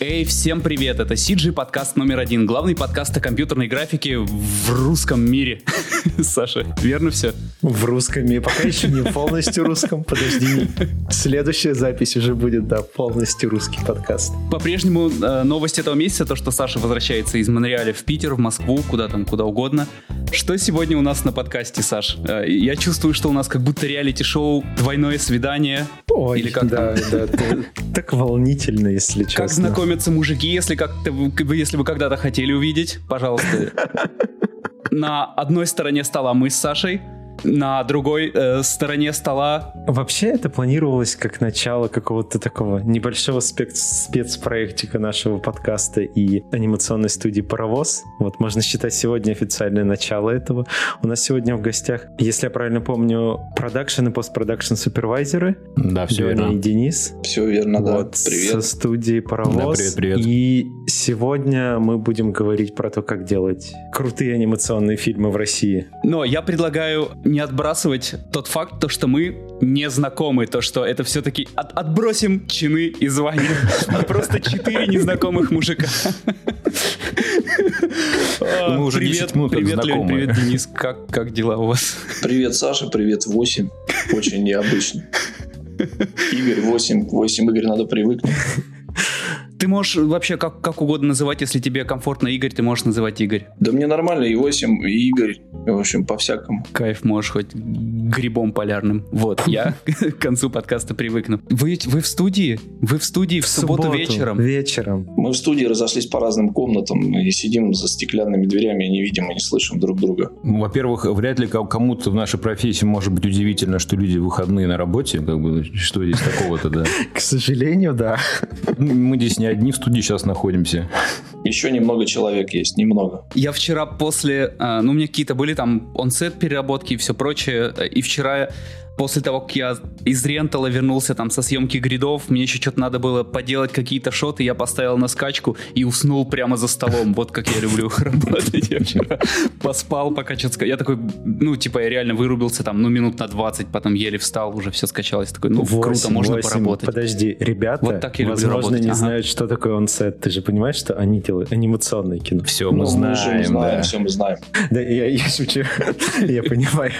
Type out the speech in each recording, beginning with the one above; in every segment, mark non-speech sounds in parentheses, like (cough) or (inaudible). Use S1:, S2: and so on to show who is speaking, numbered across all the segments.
S1: Эй, всем привет! Это CG подкаст номер один, главный подкаст о компьютерной графике в русском мире. (laughs) Саша, верно все?
S2: В русском мире, пока еще не полностью русском, подожди. Следующая запись уже будет, да, полностью русский подкаст.
S1: По-прежнему э, новость этого месяца, то, что Саша возвращается из Монреаля в Питер, в Москву, куда там, куда угодно. Что сегодня у нас на подкасте, Саш? Э, я чувствую, что у нас как будто реалити-шоу «Двойное свидание».
S2: Ой, Или как да, да, так волнительно, если честно.
S1: Как знакомиться знакомятся мужики, если, как если вы когда-то хотели увидеть, пожалуйста. (laughs) На одной стороне стола мы с Сашей, на другой э, стороне стола.
S2: Вообще это планировалось как начало какого-то такого небольшого спец спецпроектика нашего подкаста и анимационной студии «Паровоз». Вот можно считать сегодня официальное начало этого. У нас сегодня в гостях, если я правильно помню, продакшн и постпродакшн супервайзеры.
S3: Да, все Леня верно.
S2: и Денис.
S3: Все верно, да.
S2: Вот, привет. Со студии «Паровоз». Да,
S3: привет, привет.
S2: И сегодня мы будем говорить про то, как делать крутые анимационные фильмы в России.
S1: Но я предлагаю не отбрасывать тот факт, то, что мы не знакомы, то, что это все-таки от, отбросим чины и звания. (laughs) А просто четыре незнакомых мужика.
S3: Мы уже
S1: привет,
S3: минут
S1: привет, Лень, привет, Денис, как, как дела у вас?
S4: Привет, Саша, привет, 8. Очень необычно. Игорь, 8. 8 Игорь, надо привыкнуть.
S1: Ты можешь вообще как, как угодно называть, если тебе комфортно Игорь, ты можешь называть Игорь.
S4: Да мне нормально, и 8, и Игорь. В общем, по-всякому.
S1: Кайф, можешь хоть грибом полярным. Вот, я (laughs) к концу подкаста привыкну. Вы, вы в студии? Вы в студии в, в субботу, субботу вечером?
S2: Вечером.
S4: Мы в студии разошлись по разным комнатам и сидим за стеклянными дверями и не видим и не слышим друг друга.
S3: Во-первых, вряд ли кому-то в нашей профессии может быть удивительно, что люди выходные на работе. Как бы, что здесь такого-то, да? (laughs)
S2: К сожалению, да.
S3: Мы здесь не одни в студии сейчас находимся.
S4: Еще немного человек есть, немного.
S1: Я вчера после, а, ну, у меня какие-то были там онсет переработки и все прочее, и вчера после того, как я из рентала вернулся там со съемки гридов, мне еще что-то надо было поделать какие-то шоты, я поставил на скачку и уснул прямо за столом. Вот как я люблю (laughs) работать. Я вчера поспал, пока что-то... Я такой, ну, типа, я реально вырубился там, ну, минут на 20, потом еле встал, уже все скачалось. Такой, ну, 8, круто, можно 8. поработать.
S2: Подожди, ребята, вот так я возможно, работать. не ага. знают, что такое онсет. Ты же понимаешь, что они делают анимационное кино?
S3: Все мы ну, знаем, мы знаем,
S4: да. все мы знаем.
S2: Да, я, я шучу, (laughs) я понимаю.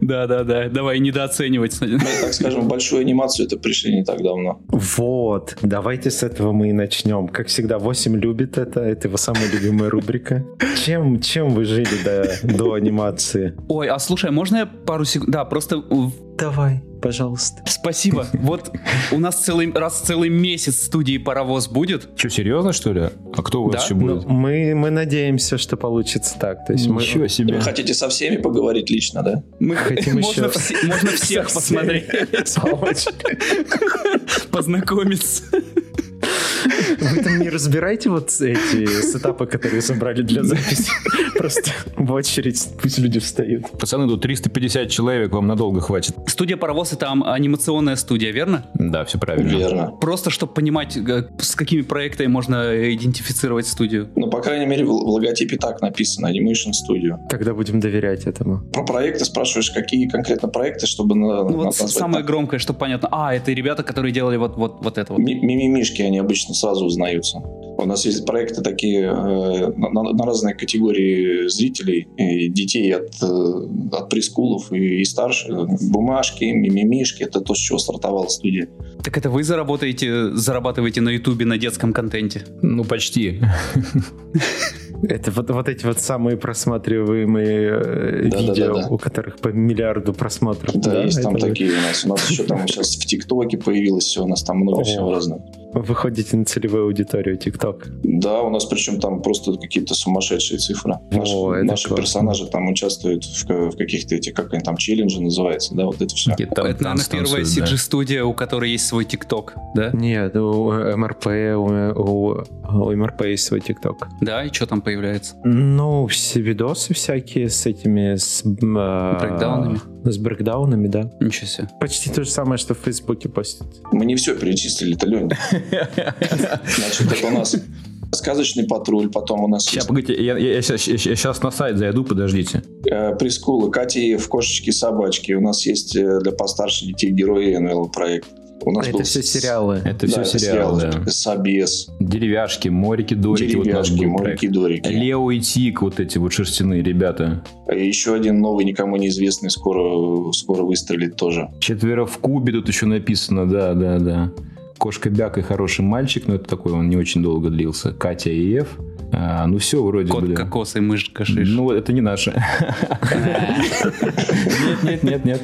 S1: Да-да-да, давай не недооценивать.
S4: Мы, так скажем, большую анимацию это пришли не так давно.
S2: Вот, давайте с этого мы и начнем. Как всегда, 8 любит это, это его самая любимая рубрика. Чем, чем вы жили до, до анимации?
S1: Ой, а слушай, можно я пару секунд... Да, просто...
S2: Давай пожалуйста.
S1: Спасибо. Вот у нас целый раз целый месяц в студии паровоз будет.
S3: Что, серьезно, что ли? А кто у вас да? еще будет?
S2: Ну, мы, мы надеемся, что получится так. То есть
S3: Ничего
S2: мы...
S3: себе.
S4: Вы хотите со всеми поговорить лично, да?
S1: Мы хотим можно, еще... все, можно всех посмотреть. (laughs) Познакомиться.
S2: Вы там не разбираете вот эти сетапы, которые собрали для записи? Просто в очередь пусть люди встают.
S3: Пацаны, тут 350 человек, вам надолго хватит.
S1: Студия «Паровоз» — это анимационная студия, верно?
S3: Да, все правильно.
S4: Верно.
S1: Просто, чтобы понимать, э, с какими проектами можно идентифицировать студию.
S4: Ну, по крайней мере, в логотипе так написано Animation Studio.
S2: Тогда будем доверять этому.
S4: Про проекты спрашиваешь, какие конкретно проекты, чтобы на,
S1: ну, вот самое так. громкое, чтобы понятно. А, это ребята, которые делали вот, вот, вот это вот.
S4: Мимимишки, они обычно сразу узнаются. У нас есть проекты такие э, на, на разные категории зрителей, и детей от, э, от прескулов и, и старше. Бумажки, мимимишки, это то, с чего стартовала студия.
S1: Так это вы заработаете, зарабатываете на ютубе на детском контенте?
S3: Ну, почти. (laughs)
S2: Это вот, вот эти вот самые просматриваемые э, да, видео, да, да, да. у которых по миллиарду просмотров.
S4: Да, да есть там такие у нас. У нас еще там сейчас в ТикТоке появилось все, у нас там много всего разного.
S2: Вы выходите на целевую аудиторию ТикТок.
S4: Да, у нас причем там просто какие-то сумасшедшие цифры. Наши, О, наши персонажи там участвуют в, в каких-то этих, как они там, челленджи называются, да, вот это все.
S1: Это, это наверное, первая CG-студия, у которой есть свой ТикТок, да?
S2: Нет, у МРП, у, у, у МРП есть свой ТикТок.
S1: Да, и что там появляется?
S2: Ну, все видосы всякие с этими... С,
S1: э, брейкдаунами?
S2: С брейкдаунами, да.
S1: Ничего себе.
S2: Почти то же самое, что в Фейсбуке постят.
S4: Мы не все перечислили-то, Лень. (laughs) Значит, это у нас Сказочный патруль, потом у нас
S3: Сейчас, есть... погодите, я, я, я, сейчас, я, я сейчас на сайт зайду, подождите.
S4: Э, Прискулы, Катя в кошечки, собачки. У нас есть э, для постарше детей герои НЛ проект. У нас
S2: Это
S4: был
S2: все сериалы.
S3: Это
S4: Да,
S3: все сериалы, да.
S4: Собес,
S3: Деревяшки, морики, дорики. вот
S4: деревяшки,
S3: был
S4: моряки, дорики.
S3: Лео и Тик, вот эти вот шерстяные ребята.
S4: И Еще один новый, никому неизвестный, скоро, скоро выстрелит тоже.
S3: Четверо в кубе тут еще написано, да, да, да. Кошка Бяк и хороший мальчик, но это такой, он не очень долго длился. Катя и Ев. А, ну все, вроде
S1: Кот,
S3: бы.
S1: кокос и мышка шиш.
S3: Ну, это не наше. (laughs) Нет, нет, нет, нет.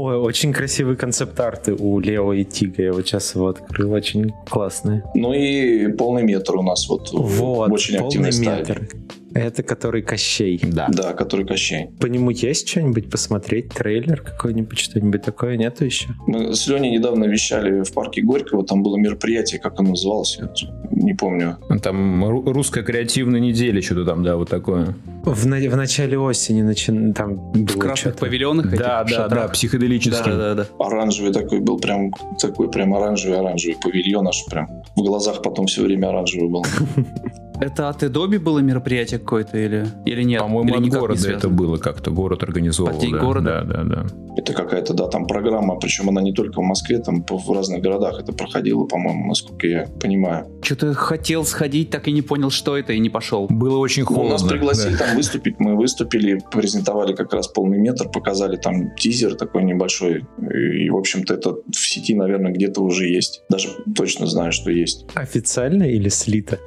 S2: Ой, очень красивые концепт-арты у Лео и Тига. Я вот сейчас его открыл. Очень классные.
S4: Ну и полный метр у нас вот,
S2: Вот,
S4: очень активной
S2: полный
S4: стадии.
S2: Это который Кощей.
S3: Да.
S4: Да, который Кощей.
S2: По нему есть что-нибудь посмотреть? Трейлер какой-нибудь, что-нибудь такое? Нету еще?
S4: Мы с Леней недавно вещали в парке Горького, там было мероприятие, как оно называлось, я не помню.
S3: Там ру- русская креативная неделя, что-то там, да, вот такое.
S2: В, на- в начале осени начи- там было
S1: В красных
S2: что-то.
S1: павильонах этих,
S3: Да, да, да,
S1: шатрах.
S3: психоделический.
S1: Да, да, да.
S4: Оранжевый такой был, прям такой прям оранжевый-оранжевый павильон аж прям. В глазах потом все время оранжевый был. (laughs)
S1: Это от Adobe было мероприятие какое-то или, или нет?
S3: По-моему,
S1: Или
S3: от города это было как-то. Город организовывал.
S1: Под День
S3: да.
S1: города?
S3: Да, да, да.
S4: Это какая-то, да, там программа, причем она не только в Москве, там в разных городах это проходило, по-моему, насколько я понимаю.
S1: Что-то хотел сходить, так и не понял, что это, и не пошел.
S3: Было очень
S4: Ну,
S3: холодно.
S4: нас пригласили
S3: да.
S4: там выступить, мы выступили, презентовали как раз полный метр, показали там тизер такой небольшой, и, в общем-то, это в сети, наверное, где-то уже есть. Даже точно знаю, что есть.
S2: Официально или слито?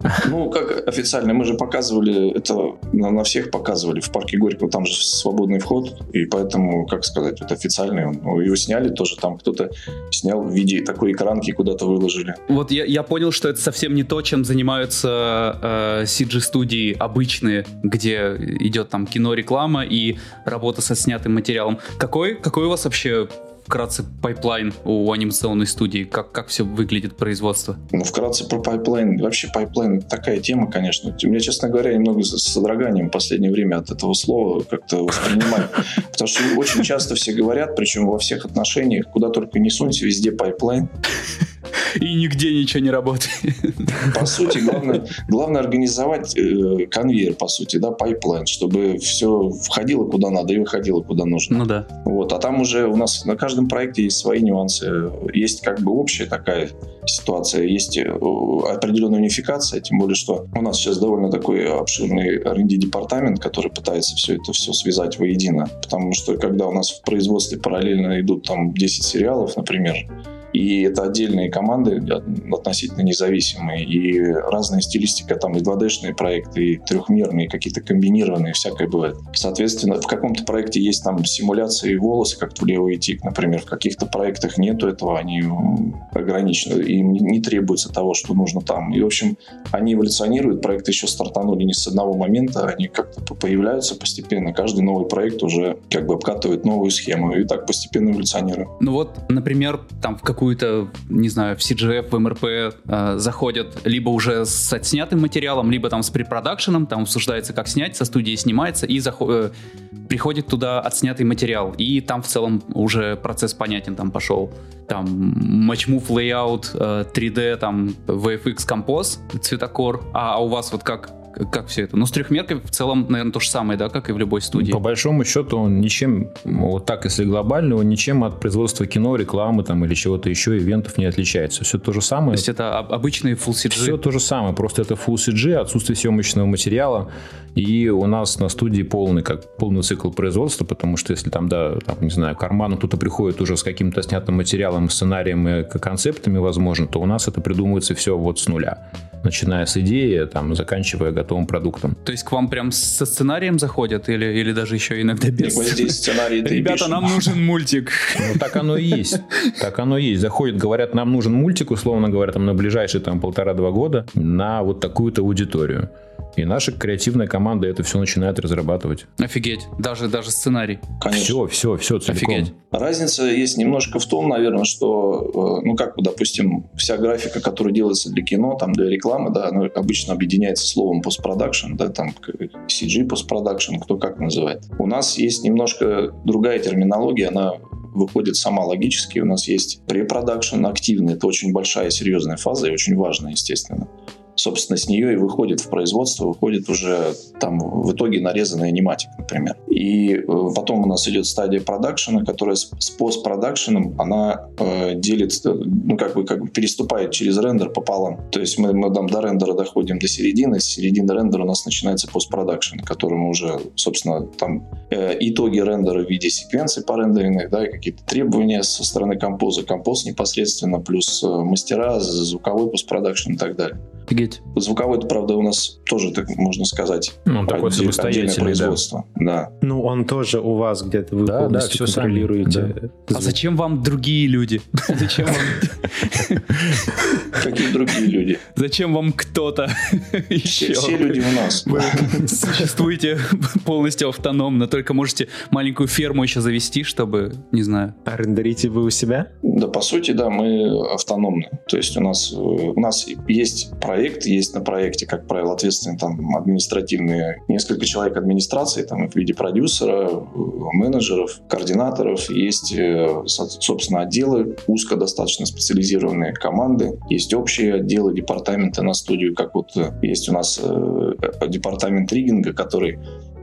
S2: (laughs)
S4: Ну, как официально, мы же показывали это, на, всех показывали. В парке Горького там же свободный вход, и поэтому, как сказать, это официальный. Ну, его сняли тоже, там кто-то снял в виде такой экранки, куда-то выложили.
S1: Вот я, я понял, что это совсем не то, чем занимаются э, CG-студии обычные, где идет там кино, реклама и работа со снятым материалом. Какой, какой у вас вообще вкратце пайплайн у анимационной студии? Как, как все выглядит производство?
S4: Ну, вкратце про пайплайн. Вообще пайплайн такая тема, конечно. У меня, честно говоря, немного с содроганием в последнее время от этого слова как-то воспринимаю. (laughs) Потому что очень часто все говорят, причем во всех отношениях, куда только не сунься, везде пайплайн. (laughs)
S1: И нигде ничего не работает.
S4: По сути, главное, главное организовать э, конвейер, по сути, да, пайплайн, чтобы все входило куда надо и выходило куда нужно.
S1: Ну да.
S4: Вот, а там уже у нас на каждом проекте есть свои нюансы. Есть как бы общая такая ситуация, есть э, определенная унификация, тем более, что у нас сейчас довольно такой обширный R&D департамент, который пытается все это все связать воедино. Потому что когда у нас в производстве параллельно идут там 10 сериалов, например, и это отдельные команды относительно независимые, и разная стилистика, там и 2D-шные проекты, и трехмерные, какие-то комбинированные, всякое бывает. Соответственно, в каком-то проекте есть там симуляции волосы, как в и Тик, например, в каких-то проектах нету этого, они ограничены, им не- требуется того, что нужно там. И, в общем, они эволюционируют, проекты еще стартанули не с одного момента, они как-то по- появляются постепенно, каждый новый проект уже как бы обкатывает новую схему, и так постепенно эволюционирует.
S1: Ну вот, например, там в какую-то, не знаю, в CGF, в МРП э, заходят либо уже с отснятым материалом, либо там с препродакшеном, там обсуждается, как снять, со студией снимается, и захо- э, приходит туда отснятый материал, и там в целом уже процесс понятен, там пошел там матчмув, layout, э, 3D, там VFX композ, цветокор, а, а у вас вот как, как все это? Ну, с трехмеркой в целом, наверное, то же самое, да, как и в любой студии.
S3: По большому счету он ничем, вот так если глобально, он ничем от производства кино, рекламы там или чего-то еще, ивентов не отличается. Все то же
S1: То
S3: самое.
S1: есть это об- обычный full CG.
S3: Все то же самое, просто это Full CG, отсутствие съемочного материала, и у нас на студии полный, как полный цикл производства, потому что если там, да, там, не знаю, карману кто-то приходит уже с каким-то снятым материалом, сценарием и концептами, возможно, то у нас это придумывается все вот с нуля, начиная с идеи, там, заканчивая готовым продуктом.
S1: То есть к вам прям со сценарием заходят или, или даже еще иногда без?
S4: вот здесь сценарий
S1: Ребята, нам нужен мультик.
S3: Ну, так оно и есть. Так оно и есть. Заходят, говорят, нам нужен мультик, условно говоря, там на ближайшие там полтора-два года на вот такую-то аудиторию. И наша креативная команда это все начинает разрабатывать.
S1: Офигеть, даже, даже сценарий.
S4: Конечно.
S3: Все, все, все целиком.
S1: Офигеть.
S4: Разница есть немножко в том, наверное, что, э, ну как, допустим, вся графика, которая делается для кино, там для рекламы, да, она обычно объединяется словом постпродакшн, да, там CG постпродакшн, кто как называет. У нас есть немножко другая терминология, она выходит сама логически. У нас есть препродакшн активный, это очень большая серьезная фаза и очень важная, естественно. Собственно, с нее и выходит в производство, выходит уже там в итоге нарезанный аниматик, например. И э, потом у нас идет стадия продакшена, которая с, с постпродакшеном, она э, делится, ну, как бы, как бы переступает через рендер пополам. То есть мы, мы там до рендера доходим до середины, с середины рендера у нас начинается постпродакшн, который мы уже, собственно, там э, итоги рендера в виде секвенций порендеренных, да, и какие-то требования со стороны композа, композ непосредственно, плюс э, мастера, звуковой постпродакшн и так далее.
S1: Офигеть.
S4: Звуковой, правда, у нас тоже, так можно сказать,
S3: Ну, такой
S4: отдель- отдельное
S3: самостоятельный, да.
S4: производство. Да.
S2: Ну, он тоже у вас где-то, вы
S3: Да, да, сами,
S2: контролируете.
S1: А зачем вам другие люди? (laughs) Зачем вам,
S4: Какие другие люди?
S1: зачем вам кто-то
S4: Все,
S1: еще?
S4: все люди у нас.
S1: Вы существуете полностью автономно, только можете маленькую ферму еще завести, чтобы, не знаю.
S2: А рендерите вы у себя?
S4: Да, по сути, да, мы автономны. То есть у нас, э, у нас есть проект, есть на проекте, как правило, ответственные там административные, несколько человек администрации, там в виде продюсера, менеджеров, координаторов, есть, э, со- собственно, отделы, узко достаточно специализированные команды, есть общие отделы, департаменты на студию, как вот э, есть у нас э, департамент ригинга, который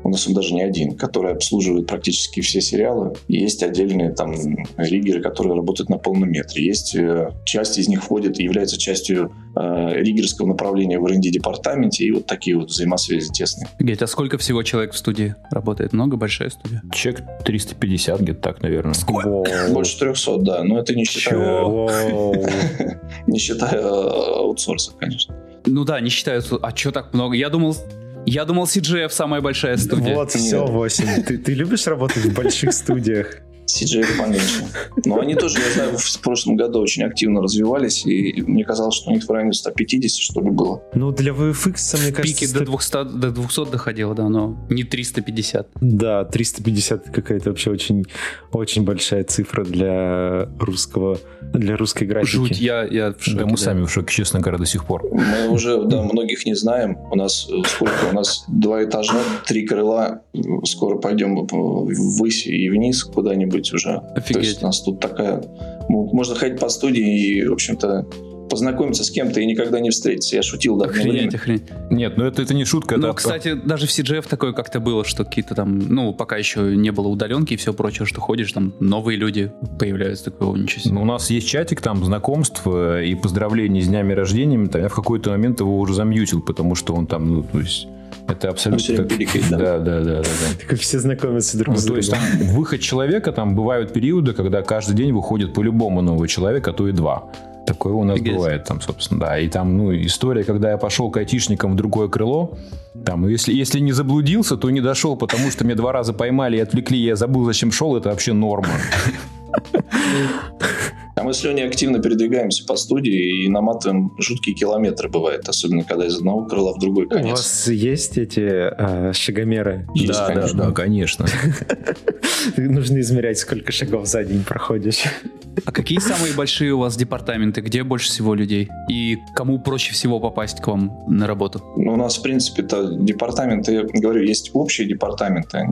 S4: у нас он даже не один, который обслуживает практически все сериалы. И есть отдельные там риггеры, которые работают на полном метре. Есть э, часть из них входит и является частью э, риггерского направления в R&D департаменте. И вот такие вот взаимосвязи тесные.
S1: Офигеть, а сколько всего человек в студии работает? Много, большая студия?
S3: Чек 350 где-то так, наверное.
S2: Воу. (laughs)
S4: Больше 300, да. Но это не считая, (laughs) не считая аутсорса, конечно.
S1: Ну да, не считаю. А что так много? Я думал, я думал, CGF самая большая студия.
S2: Вот, все,
S4: Нет.
S2: 8. Ты, ты любишь работать в больших студиях?
S4: CGF поменьше. Но они тоже, я знаю, в прошлом году очень активно развивались, и мне казалось, что у них в районе 150, что ли, было.
S2: Ну, для VFX, мне
S1: В пике
S2: кажется,
S1: до 200, до 200 доходило, да, но не 350.
S2: Да, 350 какая-то вообще очень, очень большая цифра для русского, для русской графики.
S1: Жуть, я, я в шоке.
S3: Да, мы сами в шоке, честно говоря, до сих пор.
S4: Мы уже, да, многих не знаем. У нас э, сколько? У нас два этажа, три крыла. Скоро пойдем э, ввысь и вниз куда-нибудь уже. То
S1: Офигеть.
S4: есть у нас тут такая... Можно ходить по студии и, в общем-то, познакомиться с кем-то и никогда не встретиться. Я шутил, да,
S1: Охренеть, охренеть.
S3: Нет, ну это, это не шутка.
S1: Ну,
S3: это
S1: кстати, даже в CGF такое как-то было, что какие-то там, ну, пока еще не было удаленки и все прочее, что ходишь, там новые люди появляются, такого ничего себе.
S3: Ну, у нас есть чатик там знакомств и поздравлений с днями рождения. Там я в какой-то момент его уже замьютил, потому что он там, ну, то есть, это абсолютно... так-
S4: пиликает, да?
S3: Да, да, да, да, да.
S2: Как все знакомятся друг
S3: Ну,
S2: с
S3: то есть
S2: другом.
S3: там выход человека, там бывают периоды, когда каждый день выходит по-любому новый человек, а то и два. Такое у нас
S1: Офигеть.
S3: бывает там, собственно, да. И там, ну, история, когда я пошел к айтишникам в другое крыло, там, ну, если, если не заблудился, то не дошел, потому что меня два раза поймали и отвлекли, я забыл, зачем шел, это вообще норма.
S4: А мы с Леней активно передвигаемся по студии и наматываем жуткие километры, бывает. Особенно, когда из одного крыла в другой
S2: У
S4: конец.
S2: вас есть эти а, шагомеры?
S4: Есть,
S3: да,
S4: конечно.
S3: да, да, конечно. (laughs)
S2: Нужно измерять, сколько шагов за день проходишь.
S1: А какие самые большие у вас департаменты? Где больше всего людей? И кому проще всего попасть к вам на работу?
S4: Ну, у нас, в принципе-то, департаменты, я говорю, есть общие департаменты,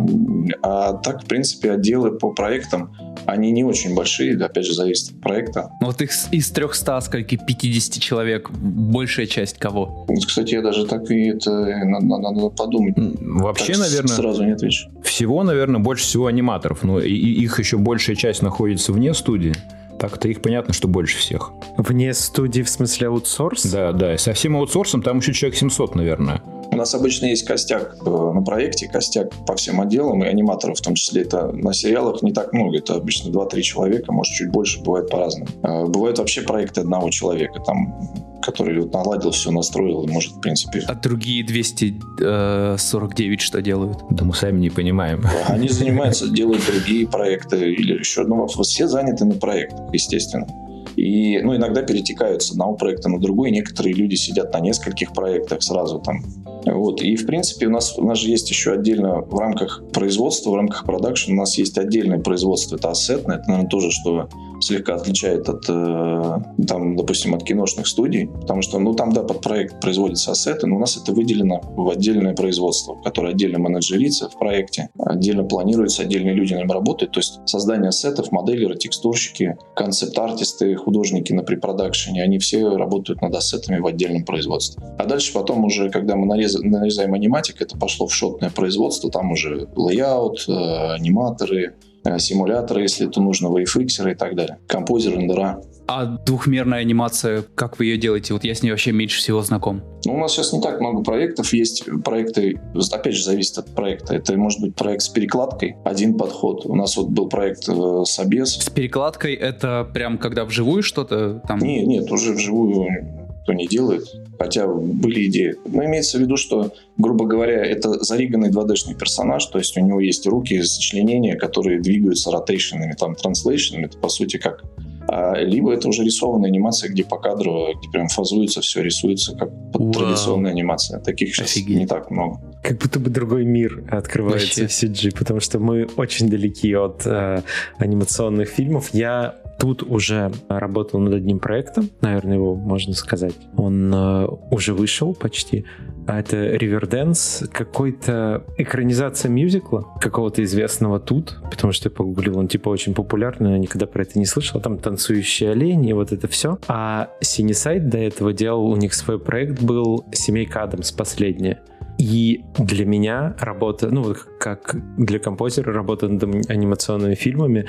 S4: а так, в принципе, отделы по проектам, они не очень большие, опять же, зависит от проекта.
S1: Ну, Вот их из 300, скольки, 50 человек, большая часть кого?
S4: Вот, Кстати, я даже так и это надо, надо- подумать.
S3: Вообще,
S4: Так
S3: наверное,
S4: Сразу не отвечу.
S3: всего, наверное, больше всего аниматоров. Но и, и их еще большая часть находится вне студии. Так-то их понятно, что больше всех.
S2: Вне студии, в смысле аутсорс?
S3: Да, да. Со всем аутсорсом там еще человек 700, наверное.
S4: У нас обычно есть костяк э, на проекте, костяк по всем отделам, и аниматоров в том числе. Это на сериалах не так много, это обычно 2-3 человека, может чуть больше, бывает по-разному. Э, Бывают вообще проекты одного человека, там, который вот наладил все, настроил, и может, в принципе...
S1: А другие 249 что делают?
S3: Да мы сами не понимаем.
S4: Они (laughs) занимаются, делают другие проекты или еще... Ну, все заняты на проектах, естественно. И, ну, иногда перетекают с одного проекта на другой. Некоторые люди сидят на нескольких проектах сразу там. Вот. И, в принципе, у нас, у нас же есть еще отдельно в рамках производства, в рамках продакшн, у нас есть отдельное производство. Это ассетное. Это, наверное, тоже, что слегка отличает от, э, там, допустим, от киношных студий, потому что, ну, там, да, под проект производятся ассеты, но у нас это выделено в отдельное производство, которое отдельно менеджерится в проекте, отдельно планируется, отдельные люди на нем работают, то есть создание ассетов, моделеры, текстурщики, концепт-артисты, художники на препродакшене, они все работают над ассетами в отдельном производстве. А дальше потом уже, когда мы нарезаем аниматик, это пошло в шотное производство, там уже лейаут, э, аниматоры, симуляторы, если это нужно, вейфиксеры и так далее. Композер, рендера.
S1: А двухмерная анимация, как вы ее делаете? Вот я с ней вообще меньше всего знаком.
S4: Ну, у нас сейчас не так много проектов. Есть проекты, опять же, зависит от проекта. Это может быть проект с перекладкой, один подход. У нас вот был проект э, Собес.
S1: С перекладкой это прям когда вживую что-то там?
S4: Нет, нет, уже вживую кто не делает, хотя были идеи. Но имеется в виду, что, грубо говоря, это зариганный 2D-шный персонаж, то есть у него есть руки, сочленения, которые двигаются ротейшенами, там, транслейшенами, это по сути как а, либо это уже рисованная анимация, где по кадру, где прям фазуется все, рисуется как традиционная анимация. Таких сейчас Офигеть. не так много.
S2: Как будто бы другой мир открывается Вообще. в CG, потому что мы очень далеки от э, анимационных фильмов. Я тут уже работал над одним проектом, наверное, его можно сказать. Он э, уже вышел почти. А это Riverdance, какой-то экранизация мюзикла какого-то известного тут, потому что я погуглил, он типа очень популярный, но никогда про это не слышал. Там танцующие олени и вот это все. А Синисайд до этого делал, у них свой проект был «Семейка Адамс» последняя. И для меня работа, ну, как для композера, работа над анимационными фильмами,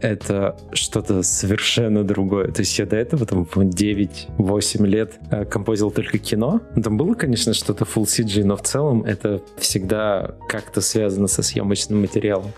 S2: это что-то совершенно другое. То есть я до этого, там, 9-8 лет э, композил только кино. Там было, конечно, что-то full CG, но в целом это всегда как-то связано со съемочным материалом.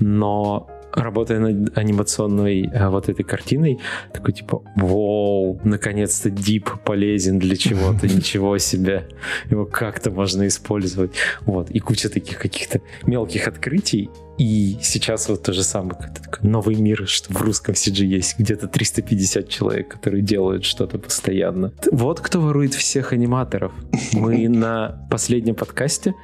S2: Но работая над анимационной а, вот этой картиной, такой типа, вау, наконец-то дип полезен для чего-то, (laughs) ничего себе, его как-то можно использовать. Вот, и куча таких каких-то мелких открытий, и сейчас вот то же самое, такой новый мир, что в русском CG есть где-то 350 человек, которые делают что-то постоянно. Вот кто ворует всех аниматоров. (laughs) Мы на последнем подкасте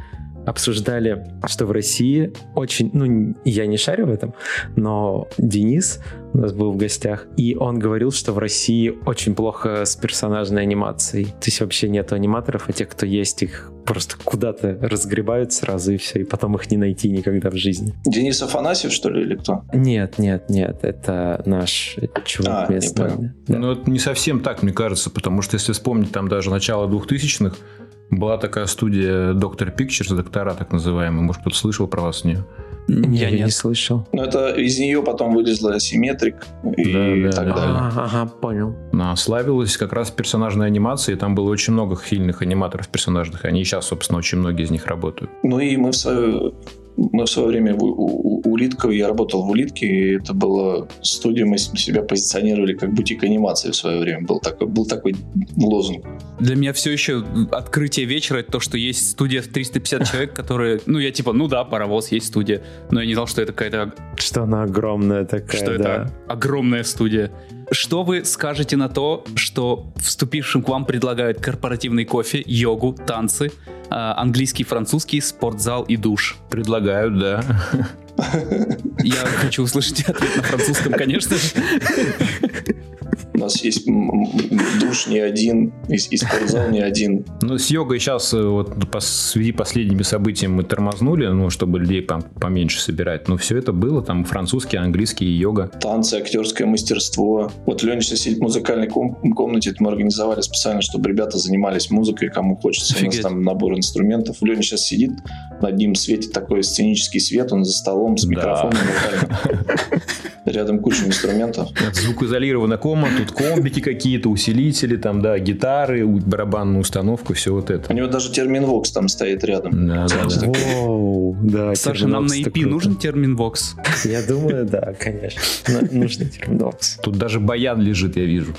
S2: обсуждали, что в России очень, ну, я не шарю в этом, но Денис у нас был в гостях, и он говорил, что в России очень плохо с персонажной анимацией. То есть вообще нету аниматоров, а те, кто есть, их просто куда-то разгребают сразу и все, и потом их не найти никогда в жизни.
S4: Денис Афанасьев, что ли, или кто?
S2: Нет, нет, нет, это наш чувак а, местный.
S3: Да. Ну, это не совсем так, мне кажется, потому что если вспомнить там даже начало 2000-х, была такая студия Доктор Pictures, доктора так называемые. Может, кто-то слышал про вас с нее?
S2: Я не слышал.
S4: Ну, это из нее потом вылезла Симметрик и да, да, так да. далее.
S2: Ага, ага, понял.
S3: Она славилась как раз персонажной анимацией. Там было очень много сильных аниматоров персонажных. Они сейчас, собственно, очень многие из них работают.
S4: Ну и мы в свое мы в свое время у, у, Улитка, я работал в Улитке, и это была студия, мы себя позиционировали как бутик анимации в свое время. Был такой, был такой лозунг.
S1: Для меня все еще открытие вечера это то, что есть студия в 350 человек, (laughs) которые, ну я типа, ну да, паровоз, есть студия, но я не знал, что это какая-то...
S2: Что она огромная такая,
S1: Что да. это огромная студия. Что вы скажете на то, что вступившим к вам предлагают корпоративный кофе, йогу, танцы, а, английский, французский, спортзал и душ?
S3: Предлагают, да.
S1: Я хочу услышать ответ на французском, конечно же.
S4: У нас есть душ не один, и, и спортзал не один.
S3: Ну, с йогой сейчас, э, вот по, связи последними событиями мы тормознули, ну, чтобы людей там поменьше собирать. Но все это было, там французский, английский йога.
S4: Танцы, актерское мастерство. Вот Леня сейчас сидит в музыкальной ком- комнате, это мы организовали специально, чтобы ребята занимались музыкой, кому хочется. Офигеть. У нас там набор инструментов. Леня сейчас сидит, над ним светит такой сценический свет, он за столом с микрофоном. (laughs) Рядом куча инструментов. (laughs)
S3: Звукоизолированная комната, тут комбики какие-то, усилители, там, да, гитары, барабанную установку, все вот это.
S4: У него даже термин Vox там стоит рядом.
S3: Да, да, да.
S2: Воу, да
S1: Саша, нам на EP нужен термин Vox?
S2: Я думаю, да, конечно. Нужен термин Vox.
S3: Тут даже баян лежит, я вижу.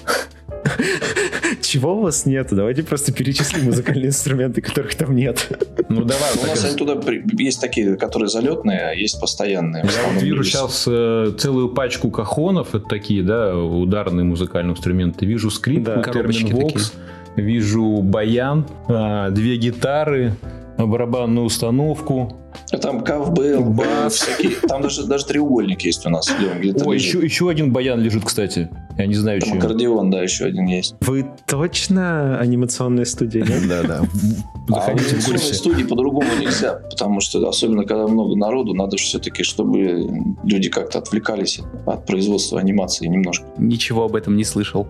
S3: (laughs)
S2: Чего у вас нет? Давайте просто перечислим музыкальные инструменты, которых там нет.
S4: Ну давай. У нас они туда есть такие, которые залетные, а есть постоянные.
S3: Я вот вижу сейчас э, целую пачку кахонов, это такие, да, ударные музыкальные инструменты. Вижу скрипку, термин вокс, вижу баян, а, две гитары, барабанную установку,
S4: Там ковбел, бас. всякие. Там даже, даже треугольник есть у нас.
S3: О, еще, еще один баян лежит, кстати. Я не знаю,
S4: Там чем. аккордеон, да, еще один есть.
S2: Вы точно анимационная студия, нет?
S3: Да, да.
S4: А анимационной студии по-другому нельзя, потому что, особенно когда много народу, надо все-таки, чтобы люди как-то отвлекались от производства анимации немножко.
S1: Ничего об этом не слышал.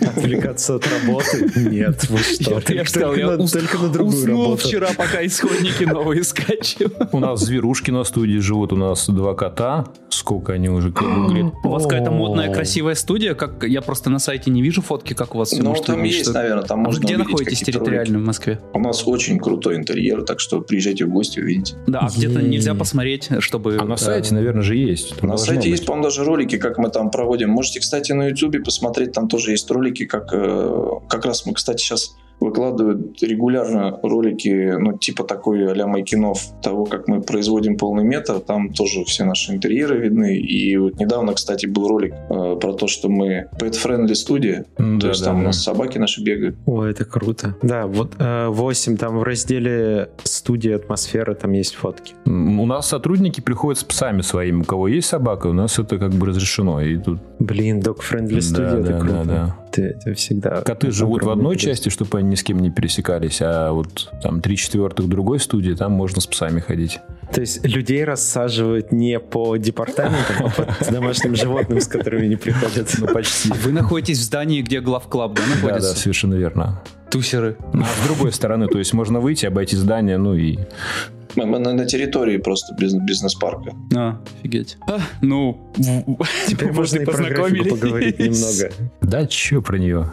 S2: Отвлекаться от работы? Нет, вы что?
S1: Я сказал, я только на другую работу. вчера, пока исходники новые скачивал.
S3: У нас зверушки на студии живут, у нас два кота. Сколько они уже
S1: выглядят. У вас какая-то модная, красивая студия, как я просто на сайте не вижу фотки, как у вас все
S4: Ну, там есть, что... наверное, там а можно
S1: где находитесь территориально в Москве?
S4: У нас очень крутой интерьер, так что приезжайте в гости, увидите.
S1: Да, а где-то нельзя посмотреть, чтобы...
S3: А на сайте, наверное, же есть.
S4: На сайте есть, по-моему, даже ролики, как мы там проводим. Можете, кстати, на YouTube посмотреть, там тоже есть ролики, как э, как раз мы, кстати, сейчас выкладывают регулярно ролики, ну, типа такой а-ля Майкинов, того, как мы производим полный метр. Там тоже все наши интерьеры видны. И вот недавно, кстати, был ролик э, про то, что мы pet-friendly студия. Mm, то да, есть да, там да. у нас собаки наши бегают.
S2: О, это круто. Да, вот э, 8, там в разделе студия атмосфера, там есть фотки.
S3: У нас сотрудники приходят с псами своими. У кого есть собака, у нас это как бы разрешено. И тут...
S2: Блин, dog-friendly студия, да, это да, круто. Да, да. Это, это всегда...
S3: Коты живут в одной части, чтобы они ни с кем не пересекались, а вот там три четвертых другой студии, там можно с псами ходить.
S2: То есть людей рассаживают не по департаментам, а по (laughs) домашним животным, с которыми они приходят.
S3: Ну, почти.
S1: Вы находитесь в здании, где главклаб, да, находится?
S3: Да, да, совершенно верно.
S1: Тусеры.
S3: А с другой стороны, то есть можно выйти, обойти здание, ну и...
S4: Мы, мы на, на территории просто бизнес-парка.
S1: А, офигеть. А, ну, (laughs)
S2: теперь можно и познакомились. поговорить немного.
S3: Да, чё про нее?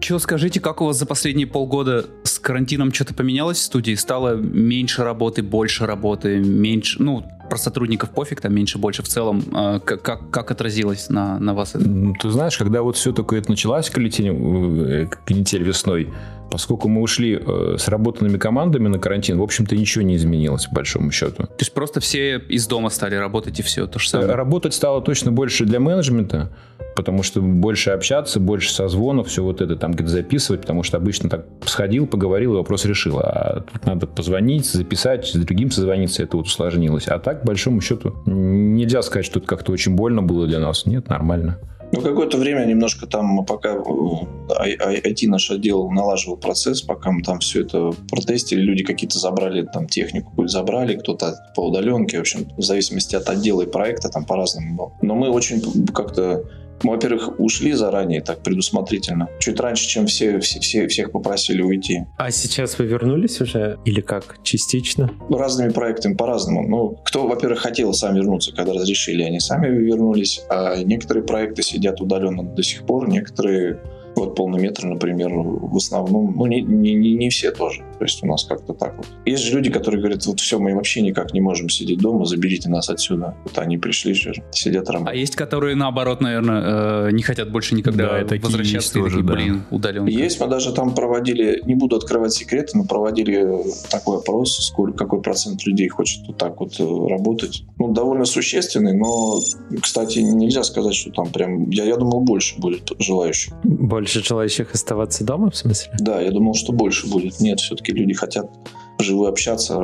S1: Че, скажите, как у вас за последние полгода с карантином что-то поменялось в студии? Стало меньше работы, больше работы, меньше... Ну, про сотрудников пофиг, там меньше, больше в целом. Как, как, как отразилось на, на вас это?
S3: Ты знаешь, когда вот все такое это началось, канитель, э, канитель весной, поскольку мы ушли э, с работанными командами на карантин, в общем-то, ничего не изменилось, по большому счету. То
S1: есть просто все из дома стали работать и все то же самое?
S3: Работать стало точно больше для менеджмента, потому что больше общаться, больше созвонов, все вот это там где-то записывать, потому что обычно так сходил, поговорил и вопрос решил. А тут надо позвонить, записать, с другим созвониться, это вот усложнилось. А так, по большому счету, нельзя сказать, что это как-то очень больно было для нас. Нет, нормально.
S4: Ну, какое-то время немножко там, пока IT наш отдел налаживал процесс, пока мы там все это протестили, люди какие-то забрали там технику, забрали, кто-то по удаленке, в общем, в зависимости от отдела и проекта там по-разному было. Но мы очень как-то мы, во-первых, ушли заранее так предусмотрительно. Чуть раньше, чем все, все, все, всех попросили уйти.
S2: А сейчас вы вернулись уже? Или как? Частично?
S4: Разными проектами по-разному. Ну, кто, во-первых, хотел сам вернуться, когда разрешили, они сами вернулись. А некоторые проекты сидят удаленно до сих пор, некоторые вот полный метр, например, в основном, ну, не, не, не все тоже. То есть у нас как-то так вот. Есть же люди, которые говорят, вот все, мы вообще никак не можем сидеть дома, заберите нас отсюда. Вот они пришли же, сидят работают.
S1: А есть, которые, наоборот, наверное, э, не хотят больше никогда да, возвращаться.
S3: Тоже, такие, да.
S1: блин, удаленка.
S4: Есть, мы даже там проводили, не буду открывать секреты, но проводили такой опрос, сколько, какой процент людей хочет вот так вот э, работать. Ну, довольно существенный, но, кстати, нельзя сказать, что там прям, я, я думал, больше будет желающих.
S2: Больше больше желающих оставаться дома, в смысле?
S4: Да, я думал, что больше будет. Нет, все-таки люди хотят живо общаться,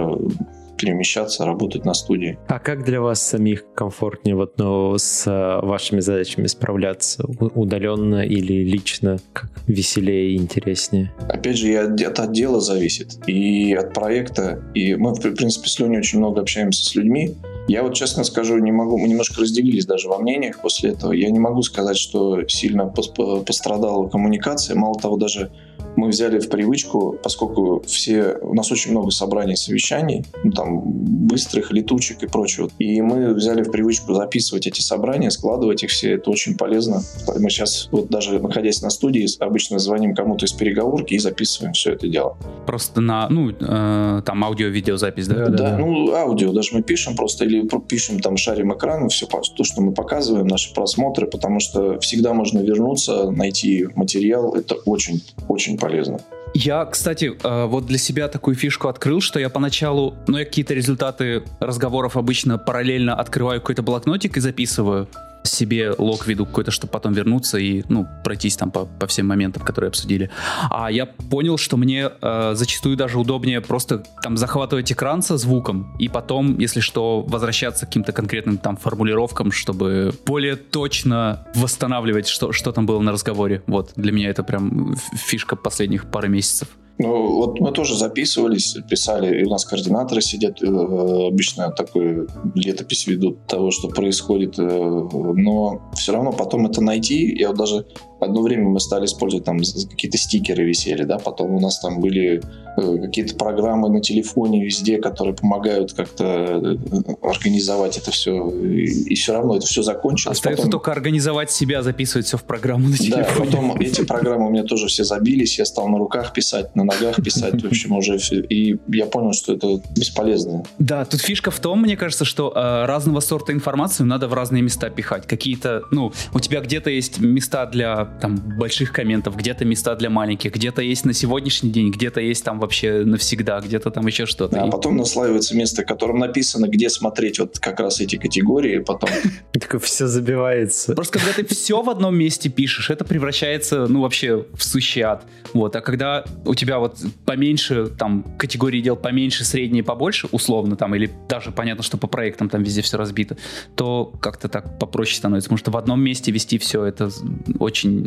S4: перемещаться, работать на студии.
S2: А как для вас самих комфортнее вот, ну, с а, вашими задачами справляться? Удаленно или лично? Как веселее и интереснее?
S4: Опять же, это от дела зависит. И от проекта. И мы, в принципе, с Леней очень много общаемся с людьми. Я вот честно скажу, не могу, мы немножко разделились даже во мнениях после этого. Я не могу сказать, что сильно пострадала коммуникация. Мало того, даже мы взяли в привычку, поскольку все, у нас очень много собраний, совещаний, ну, там, быстрых, летучек и прочего. И мы взяли в привычку записывать эти собрания, складывать их все. Это очень полезно. Мы сейчас, вот даже находясь на студии, обычно звоним кому-то из переговорки и записываем все это дело.
S1: Просто на, ну, э, там аудио-видеозапись, да?
S4: Да, да, да, ну, аудио даже мы пишем просто, или пишем там, шарим экран, все то, что мы показываем, наши просмотры, потому что всегда можно вернуться, найти материал. Это очень, очень полезно.
S1: Я, кстати, э, вот для себя такую фишку открыл, что я поначалу, ну, я какие-то результаты разговоров обычно параллельно открываю какой-то блокнотик и записываю. Себе лог веду какой-то, чтобы потом вернуться и, ну, пройтись там по, по всем моментам, которые обсудили. А я понял, что мне э, зачастую даже удобнее просто там захватывать экран со звуком и потом, если что, возвращаться к каким-то конкретным там формулировкам, чтобы более точно восстанавливать, что, что там было на разговоре. Вот, для меня это прям фишка последних пары месяцев.
S4: Ну, вот мы тоже записывались, писали, и у нас координаторы сидят, э, обычно такой летопись ведут того, что происходит, э, но все равно потом это найти, я вот даже одно время мы стали использовать там какие-то стикеры висели, да, потом у нас там были э, какие-то программы на телефоне везде, которые помогают как-то э, организовать это все, и, все равно это все закончилось.
S1: Остается потом... только организовать себя, записывать все в программу на телефоне.
S4: Да, потом эти программы у меня тоже все забились, я стал на руках писать, на ногах писать, в общем, уже и я понял, что это бесполезно.
S1: Да, тут фишка в том, мне кажется, что э, разного сорта информацию надо в разные места пихать. Какие-то, ну, у тебя где-то есть места для там больших комментов, где-то места для маленьких, где-то есть на сегодняшний день, где-то есть там вообще навсегда, где-то там еще что-то.
S4: А потом наслаивается место, в котором написано, где смотреть вот как раз эти категории, потом... (laughs)
S2: Так все забивается.
S1: Просто когда ты все в одном месте пишешь, это превращается, ну, вообще в сущий ад. Вот, а когда у тебя вот поменьше, там, категории дел поменьше, средние побольше, условно, там, или даже понятно, что по проектам там везде все разбито, то как-то так попроще становится, потому что в одном месте вести все это очень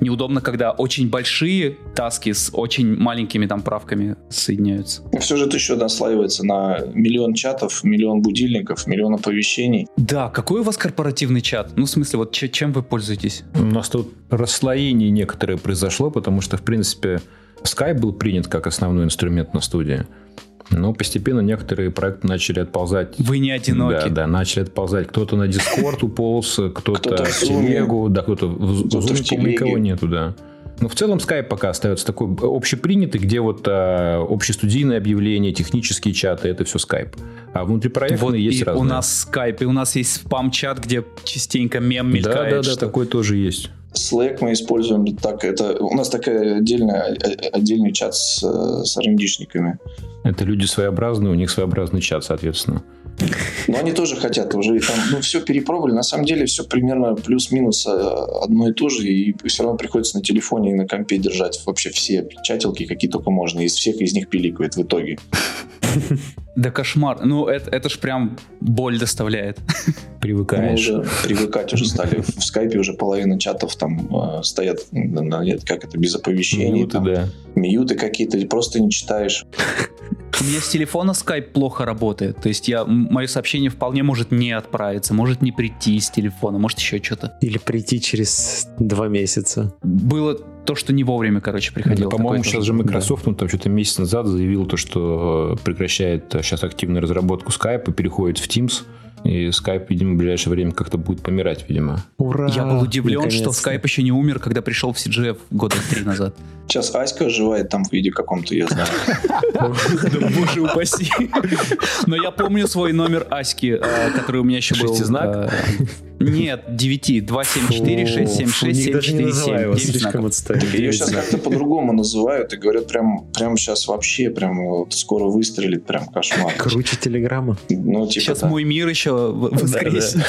S1: неудобно, когда очень большие таски с очень маленькими там правками соединяются.
S4: Все же это еще наслаивается на миллион чатов, миллион будильников, миллион оповещений.
S1: Да, какой у вас корпоративный чат? Ну, в смысле, вот чем вы пользуетесь?
S3: У нас тут расслоение некоторое произошло, потому что, в принципе, Skype был принят как основной инструмент на студии. Но постепенно некоторые проекты начали отползать.
S1: Вы не одиноки.
S3: Да, да, начали отползать. Кто-то на Discord уполз, кто-то в телегу, да, кто-то в Zoom, никого нету, да. Но в целом Skype пока остается такой общепринятый, где вот а, общестудийные объявления, технические чаты, это все Skype. А внутрипроектные вот есть
S1: и
S3: разные.
S1: у нас Skype, и у нас есть спам-чат, где частенько мем мелькает.
S3: Да, да, да,
S1: что...
S3: такой тоже есть.
S4: Slack мы используем так, это у нас такая отдельная, отдельный чат с, с rnd
S3: Это люди своеобразные, у них своеобразный чат, соответственно.
S4: Но они тоже хотят уже там, ну, все перепробовали. На самом деле все примерно плюс-минус э, одно и то же, и все равно приходится на телефоне и на компе держать вообще все чатилки, какие только можно. Из всех из них пиликает в итоге.
S1: Да кошмар. Ну, это, это ж прям боль доставляет.
S3: Привыкаешь.
S4: Мы уже привыкать уже стали. В скайпе уже половина чатов там э, стоят, как это, без оповещений.
S3: Мьюты,
S4: там,
S3: да.
S4: Мьюты какие-то, просто не читаешь.
S1: У меня с телефона скайп плохо работает. То есть я, мое сообщение вполне может не отправиться, может не прийти с телефона, может еще что-то.
S2: Или прийти через два месяца.
S1: Было то, что не вовремя, короче, приходило.
S3: Да, по-моему, сейчас же Microsoft, да. ну, там что-то месяц назад заявил то, что э, прекращает сейчас активную разработку Skype и переходит в Teams. И Skype, видимо, в ближайшее время как-то будет помирать, видимо.
S1: Ура! Я был удивлен, что Skype еще не умер, когда пришел в CGF года три назад.
S4: Сейчас Аська оживает там в виде каком-то, я знаю.
S1: Боже упаси. Но я помню свой номер Аськи, э, который у меня еще был.
S3: Шестизнак?
S1: Нет, 9, 274 676 747.
S2: Слишком отстали.
S4: Ее сейчас как-то по-другому называют и говорят, прям, прям сейчас вообще прям вот скоро выстрелит, прям кошмар.
S2: Круче телеграмма.
S4: Ну, типа
S1: сейчас мой мир еще воскреснет.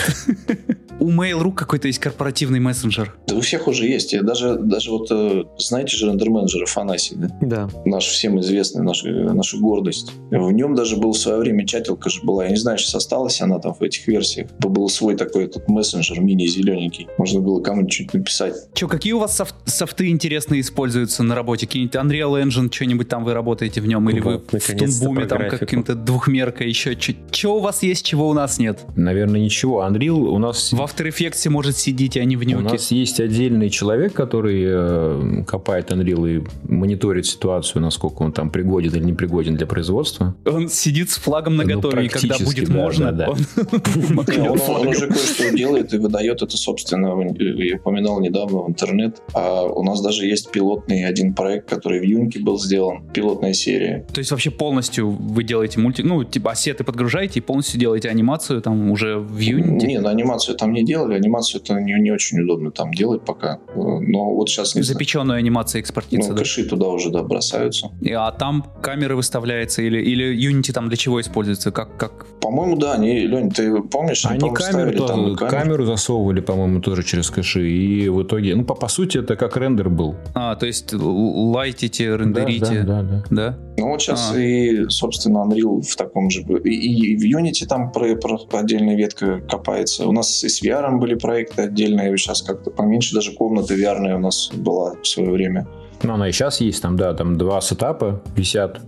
S1: У Mail.ru какой-то есть корпоративный мессенджер.
S4: Да у всех уже есть. Я даже, даже вот, э, знаете же, рендер-менеджер Афанасий, да?
S2: Да.
S4: Наш всем известный, наш, наша гордость. В нем даже был в свое время чатилка же была. Я не знаю, сейчас осталась она там в этих версиях. Был свой такой этот мессенджер мини-зелененький. Можно было кому-нибудь что-нибудь написать.
S1: Че, какие у вас софт софты интересные используются на работе? Какие-нибудь Unreal Engine, что-нибудь там вы работаете в нем? Или вот, вы в Тумбуме там каким-то двухмерка еще? Что у вас есть, чего у нас нет?
S3: Наверное, ничего. Unreal у нас...
S1: В After Effects может сидеть, а не в нюке.
S3: У нас есть отдельный человек, который э, копает Unreal и мониторит ситуацию, насколько он там пригоден или не пригоден для производства.
S1: Он сидит с флагом на готове, ну, и когда будет да, можно,
S4: да, да. он, (laughs) он уже кое-что делает и выдает это, собственно, я упоминал недавно в интернет. А у нас даже есть пилотный один проект, который в Юнке был сделан, пилотная серия.
S1: То есть вообще полностью вы делаете мульти, ну, типа ассеты подгружаете и полностью делаете анимацию там уже в Unity?
S4: Не, на анимацию там не не делали, анимацию это не, не очень удобно там делать пока. Э, но вот сейчас не
S1: Запеченную анимация экспортится,
S4: ну,
S1: да?
S4: кэши туда уже, да, бросаются.
S1: И- А там камеры выставляется или, или Unity там для чего используется? Как, как...
S4: По-моему, да, они, Лень, ты помнишь,
S3: Они
S4: по-моему,
S3: камеру,
S4: ставили там
S3: тоже- камеру засовывали, по-моему, тоже через кэши. И в итоге, ну, по, по сути, это как рендер был.
S1: А, то есть лайтите, рендерите,
S3: Да, да, да.
S1: да?
S4: Ну вот сейчас
S1: А.
S4: и, собственно, Unreal в таком же... И, и в Unity там про, про отдельная ветка копается. У нас и с VR были проекты отдельные. Сейчас как-то поменьше. Даже комната VR у нас была в свое время.
S3: Ну, она и сейчас есть, там, да, там два сетапа висят.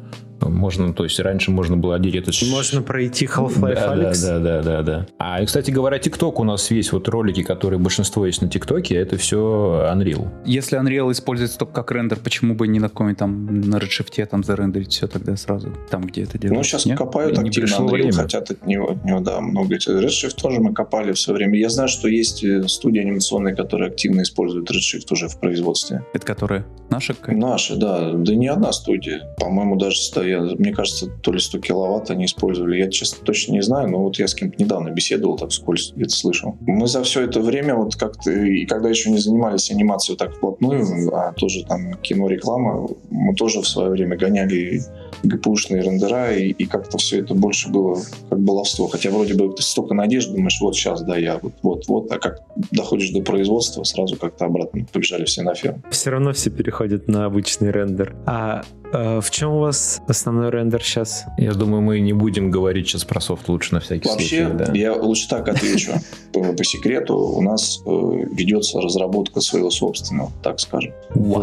S3: Можно, то есть раньше можно было одеть этот...
S2: Можно пройти Half-Life
S3: да,
S2: Alyx.
S3: Да, да, да, да. А, и, кстати говоря, ТикТок у нас весь, вот ролики, которые большинство есть на ТикТоке, это все Unreal.
S1: Если Unreal используется только как рендер, почему бы не на каком-нибудь там на Redshift там зарендерить все тогда сразу, там, где это делается?
S4: Ну, сейчас
S1: Нет?
S4: копают
S3: Не
S4: активно Unreal,
S3: время.
S4: хотят от него, от него, да, много. Redshift тоже мы копали в свое время. Я знаю, что есть э, студии анимационные, которые активно используют Redshift уже в производстве.
S1: Это которая? Наша какая?
S4: Наши, да. Да не одна студия. По-моему, даже, ста- я- мне кажется, то ли 100 киловатт они использовали. Я, честно, точно не знаю, но вот я с кем-то недавно беседовал, так вскользь где-то слышал. Мы за все это время, вот как-то, и когда еще не занимались анимацией так вплотную, а тоже там кино, реклама, мы тоже в свое время гоняли ГПУшные рендера, и, и как-то все это больше было как баловство. Хотя вроде бы столько надежд, думаешь, вот сейчас, да, я вот, вот, вот, а как доходишь до производства, сразу как-то обратно побежали все на ферму.
S2: Все равно все переходят на обычный рендер. А э, в чем у вас основной рендер сейчас?
S3: Я думаю, мы не будем говорить сейчас про софт лучше на всякий
S4: Вообще,
S3: случай. Да.
S4: я лучше так отвечу. (laughs) По, по секрету, у нас э, ведется разработка своего собственного, так скажем,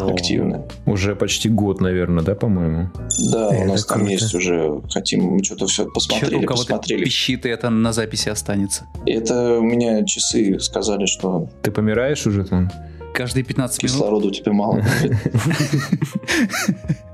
S4: активная.
S3: Уже почти год, наверное, да, по-моему?
S4: Да, у нас там есть уже, хотим, мы что-то все посмотрели, посмотрели.
S1: пищит, и это на записи останется.
S4: Это у меня часы сказали, что
S3: Ты помираешь уже там?
S1: Каждые 15 минут.
S4: кислорода у тебя мало. (laughs)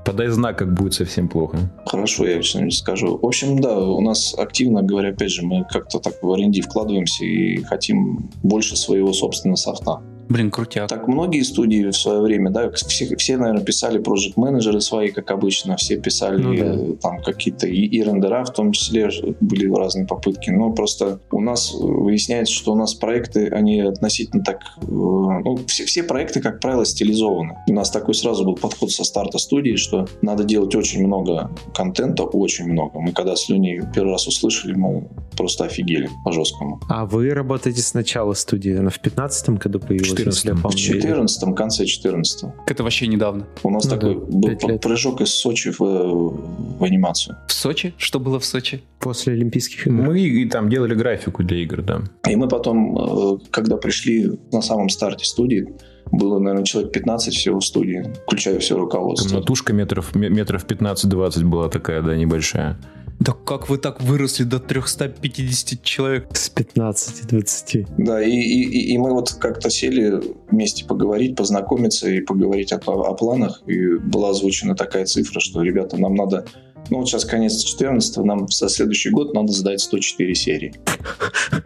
S3: Подай знак, как будет совсем плохо.
S4: Хорошо, я что-нибудь скажу. В общем, да, у нас активно, говоря, опять же, мы как-то так в R&D вкладываемся и хотим больше своего собственного софта.
S1: Блин, крутяк.
S4: Так многие студии в свое время, да, все, все наверное, писали проект менеджеры свои, как обычно, все писали
S2: Ну да.
S4: там какие-то и, и рендера, в том числе были разные попытки. Но просто у нас выясняется, что у нас проекты, они относительно так, э, ну, все, все проекты, как правило, стилизованы. У нас такой сразу был подход со старта студии, что надо делать очень много контента, очень много. Мы когда с Леней первый раз услышали, мы просто офигели по жесткому.
S2: А вы работаете с начала студии? Она в 15 году появилась, если я
S3: 14-м.
S4: В
S2: помню.
S4: 14 конце 14
S1: Это вообще недавно.
S4: У нас
S2: Ну
S4: такой
S2: да,
S4: был прыжок из Сочи в, в анимацию.
S1: В Сочи? Что было в Сочи?
S2: После Олимпийских игр.
S3: Мы и там делали графику для игр, да.
S4: И мы потом, э, когда пришли на самом старте студии, было, наверное, человек 15 всего в студии, включая все руководство.
S3: Комнатушка метров, ме- метров 15-20 была такая, да, небольшая.
S1: Да как вы так выросли до 350 человек?
S2: С 15-20.
S4: Да, и, и, и- мы вот как-то сели вместе поговорить, познакомиться и поговорить о, о планах. И была озвучена такая цифра, что, ребята, нам надо... Ну, вот сейчас конец 14 нам за следующий год надо сдать 104 серии.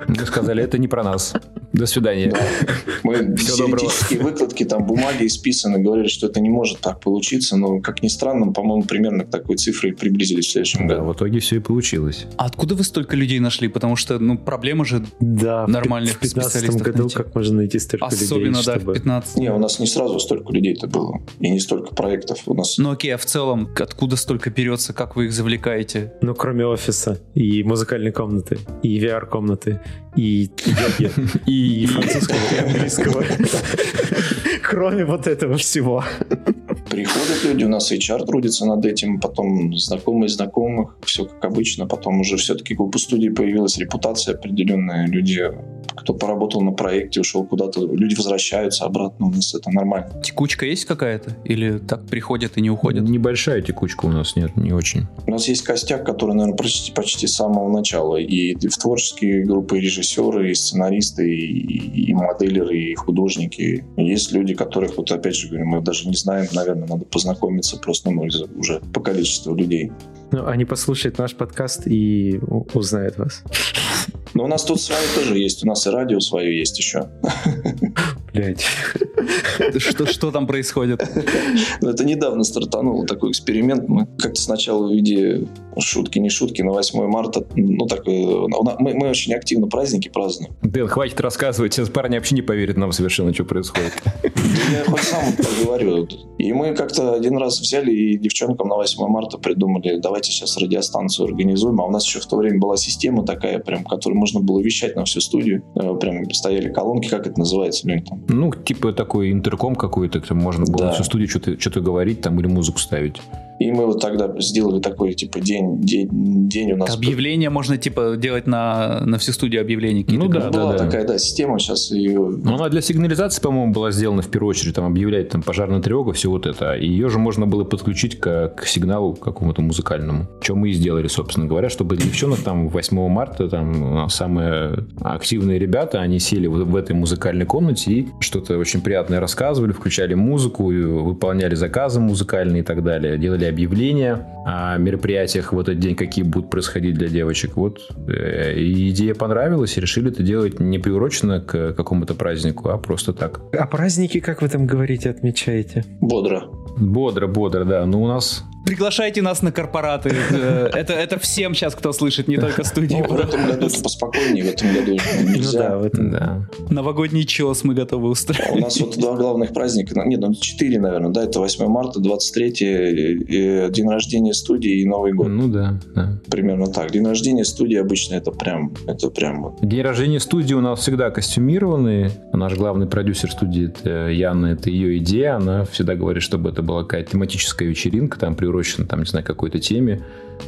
S3: Мы сказали, это не про нас. До свидания.
S4: Да. Мы (laughs)
S3: Всего доброго.
S4: теоретические выкладки, там бумаги исписаны, говорили, что это не может так получиться, но, как ни странно, по-моему, примерно к такой цифре приблизились в следующем
S3: Да,
S4: году.
S3: в итоге все и получилось.
S1: А откуда вы столько людей нашли? Потому что, ну, проблема же,
S2: Да,
S1: Нормальных
S2: в 15
S1: специалистов
S2: году
S1: найти.
S2: как можно найти столько
S1: особенно,
S2: людей,
S1: да, в
S2: чтобы...
S1: 15.
S4: Не, у нас не сразу столько людей-то было, и не столько проектов. У нас
S1: Ну окей, а в целом, откуда столько берется, как вы их завлекаете?
S2: Ну, кроме офиса, и музыкальной комнаты, и VR-комнаты, и йоги, (laughs) и французского, и английского. (laughs) Кроме вот этого всего.
S4: Приходят люди, у нас HR трудится над этим, потом знакомые знакомых, все как обычно, потом уже все-таки у студии появилась репутация определенная, люди, кто поработал на проекте, ушел куда-то, люди возвращаются обратно, у нас это нормально.
S1: Текучка есть какая-то? Или так приходят и не уходят?
S3: Небольшая текучка у нас, нет, не очень.
S4: У нас есть костяк, который, наверное, почти, почти с самого начала. И в творческие группы и режиссеры, и сценаристы, и, и моделеры, и художники. И есть люди, которых, вот опять же говорю, мы даже не знаем, наверное, надо познакомиться просто ну, уже по количеству людей.
S2: Ну, они послушают наш подкаст и узнают вас.
S4: Но у нас тут свои тоже есть, у нас и радио свое есть еще.
S2: Блять.
S1: Что, что там происходит?
S4: Ну, это недавно стартанул такой эксперимент. Мы как-то сначала в виде шутки, не шутки, на 8 марта, ну так, э, мы, мы очень активно праздники празднуем.
S3: Дэн, хватит рассказывать, сейчас парни вообще не поверят нам совершенно, что происходит.
S4: Я хоть сам говорю. И мы как-то один раз взяли и девчонкам на 8 марта придумали, давайте сейчас радиостанцию организуем, а у нас еще в то время была система такая, прям, которую можно было вещать на всю студию. Э, прям стояли колонки, как это называется, Лень, там?
S3: Ну, типа такой интерком какой-то, где можно было да. на всю студию что-то, что-то говорить там или музыку ставить.
S4: И мы вот тогда сделали такой, типа, день, день, день у нас.
S1: Объявление можно, типа, делать на, на всю студию объявлений.
S4: Ну да, была да, такая, да, система сейчас ее...
S3: Ну, она для сигнализации, по-моему, была сделана в первую очередь, там, объявлять там пожарная тревога, все вот это. И ее же можно было подключить к, к сигналу какому-то музыкальному. Что мы и сделали, собственно говоря, чтобы девчонок там 8 марта, там, самые активные ребята, они сели в, в этой музыкальной комнате и что-то очень приятное рассказывали, включали музыку, выполняли заказы музыкальные и так далее, делали объявления о мероприятиях в этот день, какие будут происходить для девочек. Вот э, и идея понравилась, и решили это делать не приурочено к какому-то празднику, а просто так.
S2: А праздники, как вы там говорите, отмечаете?
S4: Бодро.
S3: Бодро, бодро, да. Ну, у нас
S1: Приглашайте нас на корпораты. Э, это, это всем сейчас, кто слышит, не только студии.
S4: Ну, в этом году поспокойнее, в этом году нельзя. Ну, да, в этом,
S1: да. Новогодний чес мы готовы устроить.
S4: У нас вот два главных праздника, нет, ну четыре, наверное, да, это 8 марта, 23 день рождения студии и Новый год.
S3: Ну да, да.
S4: Примерно так. День рождения студии обычно это прям, это прям
S3: День рождения студии у нас всегда костюмированный. Наш главный продюсер студии, это Яна, это ее идея. Она всегда говорит, чтобы это была какая-то тематическая вечеринка, там при приурочено, там, не знаю, какой-то теме.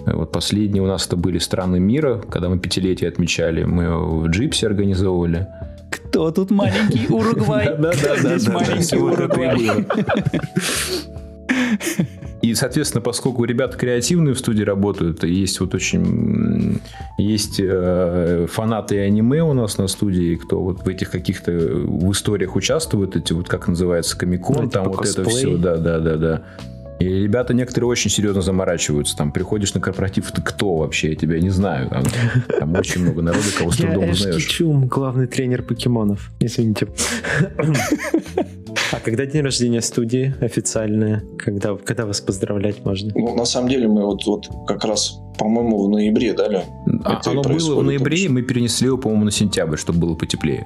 S3: Вот последние у нас это были страны мира, когда мы пятилетие отмечали, мы в Джипсе организовывали.
S1: Кто тут маленький (laughs) Уругвай? Да-да-да. Здесь маленький Уругвай.
S3: И, соответственно, поскольку ребята креативные в студии работают, есть вот очень есть э, фанаты аниме у нас на студии, кто вот в этих каких-то в историях участвует, эти вот как называется комикон, ну, там типа вот косплей. это все, да, да, да, да. И ребята некоторые очень серьезно заморачиваются. Там приходишь на корпоратив, ты кто вообще? Я тебя не знаю. Там, там очень много народа, кого с трудом узнаешь.
S2: Я Чум, главный тренер покемонов. Извините. А когда день рождения студии официальное? Когда, когда вас поздравлять можно?
S4: Ну, на самом деле, мы вот, вот как раз, по-моему, в ноябре, да, ли?
S3: А, оно было в ноябре, и мы перенесли его, по-моему, на сентябрь, чтобы было потеплее.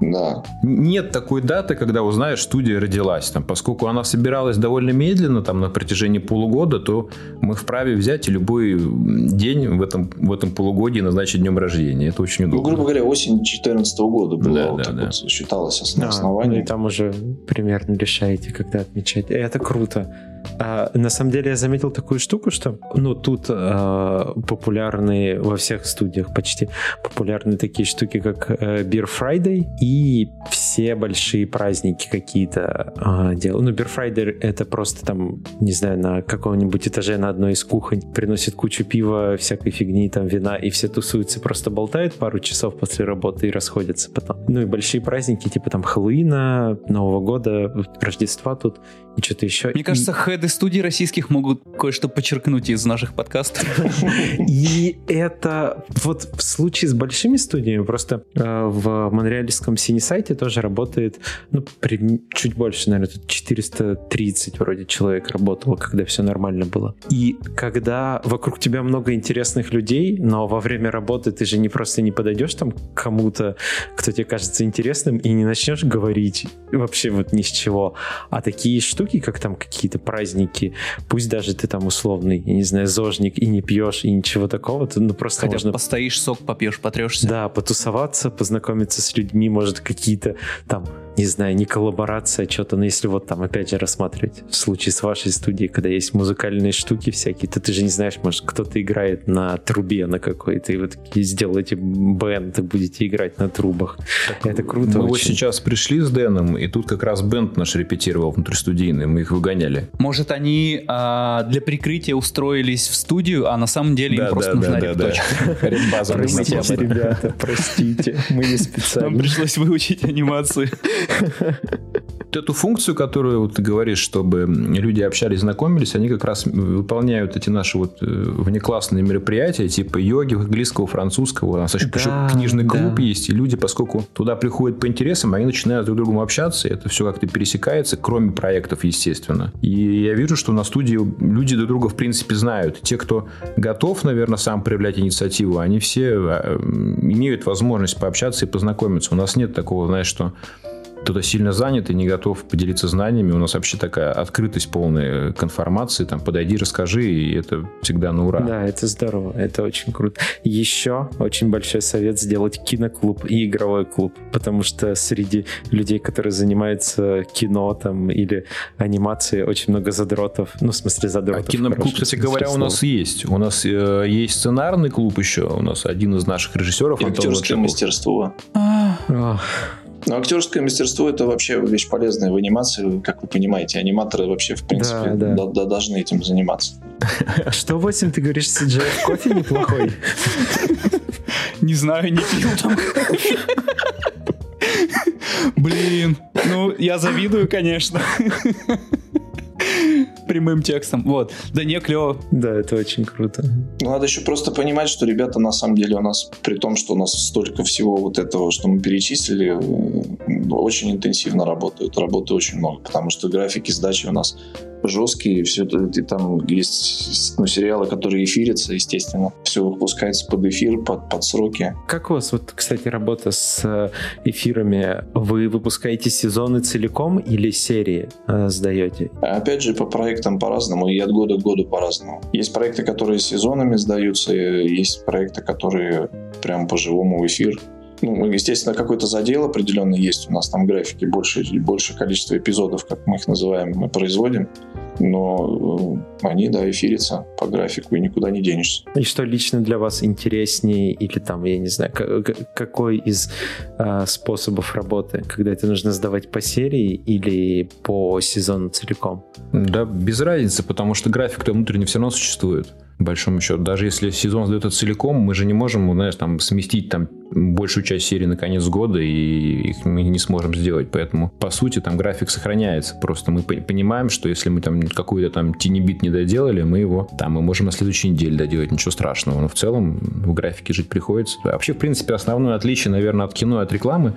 S4: Да.
S3: Нет такой даты, когда узнаешь, студия родилась. Там, поскольку она собиралась довольно медленно, там, на протяжении полугода, то мы вправе взять и любой день в этом, в этом полугодии назначить днем рождения. Это очень удобно.
S4: Ну, грубо говоря, осень 2014 года была. Да, вот да, да. Вот считалось основ, а, основанием.
S2: Ну, и там уже примерно решаете, когда отмечать. Это круто. А, на самом деле я заметил такую штуку, что ну тут а, популярные во всех студиях почти популярны такие штуки, как а, Beer Friday и все большие праздники какие-то а, делают. Ну, Beer Friday это просто там, не знаю, на каком-нибудь этаже на одной из кухонь приносит кучу пива, всякой фигни, там вина, и все тусуются, просто болтают пару часов после работы и расходятся потом. Ну и большие праздники, типа там Хэллоуина, Нового года, Рождества тут и что-то еще.
S1: Мне кажется, хеды студий российских могут кое-что подчеркнуть из наших подкастов.
S2: И это вот в случае с большими студиями, просто в монреальском сайте тоже работает, ну, чуть больше, наверное, тут 430 вроде человек работало, когда все нормально было. И когда вокруг тебя много интересных людей, но во время работы ты же не просто не подойдешь там кому-то, кто тебе кажется интересным, и не начнешь говорить вообще вот ни с чего, а такие штуки как там какие-то праздники, пусть даже ты там условный, я не знаю, зожник и не пьешь, и ничего такого, то ну просто
S1: Хотя
S2: можно...
S1: постоишь, сок попьешь, потрешься.
S2: Да, потусоваться, познакомиться с людьми, может, какие-то там не знаю, не коллаборация, что-то, но если вот там, опять же, рассматривать в случае с вашей студией, когда есть музыкальные штуки всякие, то ты же не знаешь, может, кто-то играет на трубе на какой-то, и вы такие сделаете бенд, и будете играть на трубах. Так, Это круто
S3: Мы очень. вот сейчас пришли с Дэном, и тут как раз бенд наш репетировал внутристудийный, мы их выгоняли.
S1: Может, они а, для прикрытия устроились в студию, а на самом деле да, им просто да, нужна да, репеточка. (laughs)
S2: Простите, ребята, простите, мы не специально.
S1: Нам пришлось выучить анимацию.
S3: Вот эту функцию, которую вот ты говоришь, чтобы люди общались, знакомились, они как раз выполняют эти наши вот э, внеклассные мероприятия, типа йоги, английского, французского. У нас еще, да, книжный клуб да. есть, и люди, поскольку туда приходят по интересам, они начинают друг с другом общаться, и это все как-то пересекается, кроме проектов, естественно. И я вижу, что на студии люди друг друга, в принципе, знают. Те, кто готов, наверное, сам проявлять инициативу, они все а, имеют возможность пообщаться и познакомиться. У нас нет такого, знаешь, что кто-то сильно занят и не готов поделиться знаниями. У нас вообще такая открытость полная к информации. Там, подойди, расскажи, и это всегда на ура.
S2: Да, это здорово, это очень круто. Еще очень большой совет сделать киноклуб и игровой клуб, потому что среди людей, которые занимаются кино там или анимацией, очень много задротов. Ну, в смысле задротов.
S3: А киноклуб, кстати говоря, слова. у нас есть. У нас э, есть сценарный клуб еще. У нас один из наших режиссеров.
S4: Актерское мастерство. А. Но актерское мастерство это вообще вещь полезная в анимации, как вы понимаете. Аниматоры вообще, в принципе, да, да. Да, должны этим заниматься. (laughs)
S2: Что 8 ты говоришь, CGI кофе неплохой? (laughs)
S1: Не знаю, не пил там (laughs) Блин, ну я завидую, конечно. Прямым текстом. Вот. Да не клево.
S2: Да, это очень круто.
S4: Ну, надо еще просто понимать, что ребята на самом деле у нас, при том, что у нас столько всего вот этого, что мы перечислили, очень интенсивно работают. Работы очень много, потому что графики сдачи у нас жесткие, все и там есть ну, сериалы, которые эфирятся, естественно. Все выпускается под эфир, под, под сроки.
S2: Как у вас, вот, кстати, работа с э, эфирами? Вы выпускаете сезоны целиком или серии э, сдаете?
S4: Опять же, по проектам по-разному и от года к году по-разному. Есть проекты, которые сезонами сдаются, есть проекты, которые прям по-живому в эфир ну, естественно, какой-то задел определенный есть у нас там графики, больше, больше количество эпизодов, как мы их называем, мы производим, но э, они, да, эфирятся по графику, и никуда не денешься.
S2: И что лично для вас интереснее, или там, я не знаю, какой из э, способов работы, когда это нужно сдавать по серии или по сезону целиком?
S3: Да, без разницы, потому что график-то внутренне все равно существует большому счету. Даже если сезон сдается целиком, мы же не можем, знаешь, там, сместить там большую часть серии на конец года, и их мы не сможем сделать. Поэтому, по сути, там график сохраняется. Просто мы понимаем, что если мы там какой-то там тинибит не доделали, мы его там мы можем на следующей неделе доделать, ничего страшного. Но в целом в графике жить приходится. Вообще, в принципе, основное отличие, наверное, от кино и от рекламы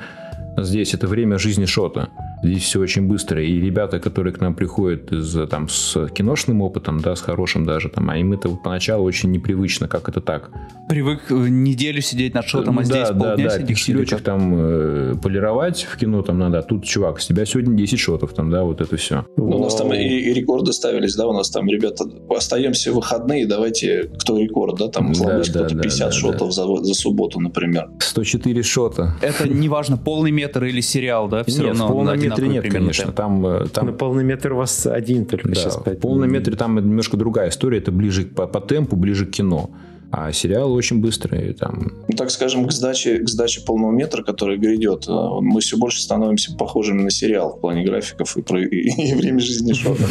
S3: здесь это время жизни шота. Здесь все очень быстро. И ребята, которые к нам приходят из, там, с киношным опытом, да, с хорошим даже, там, а им это поначалу очень непривычно, как это так.
S1: Привык э, неделю сидеть над шотом, а да, здесь да, полдня да,
S3: сидишь. Пикселечек там э, полировать в кино, там надо, а тут, чувак, с тебя сегодня 10 шотов, там, да, вот это все.
S4: Ну, у нас там и, и рекорды ставились, да, у нас там, ребята, остаемся в выходные, давайте, кто рекорд, да, там, да, да, кто-то 50 да, шотов да. За, за субботу, например.
S3: 104 шота.
S1: Это неважно, полный метр или сериал, да, все
S3: Нет, равно полный метре нет, конечно. Там, э, там...
S2: На полный метр у вас один только да, сейчас.
S3: В полном метре там немножко другая история. Это ближе по, по темпу, ближе к кино. А сериал очень быстрый. Там...
S4: Ну, так скажем, к сдаче, к сдаче полного метра, который грядет, э, мы все больше становимся похожими на сериал в плане графиков и, и, (laughs) и время жизни шота.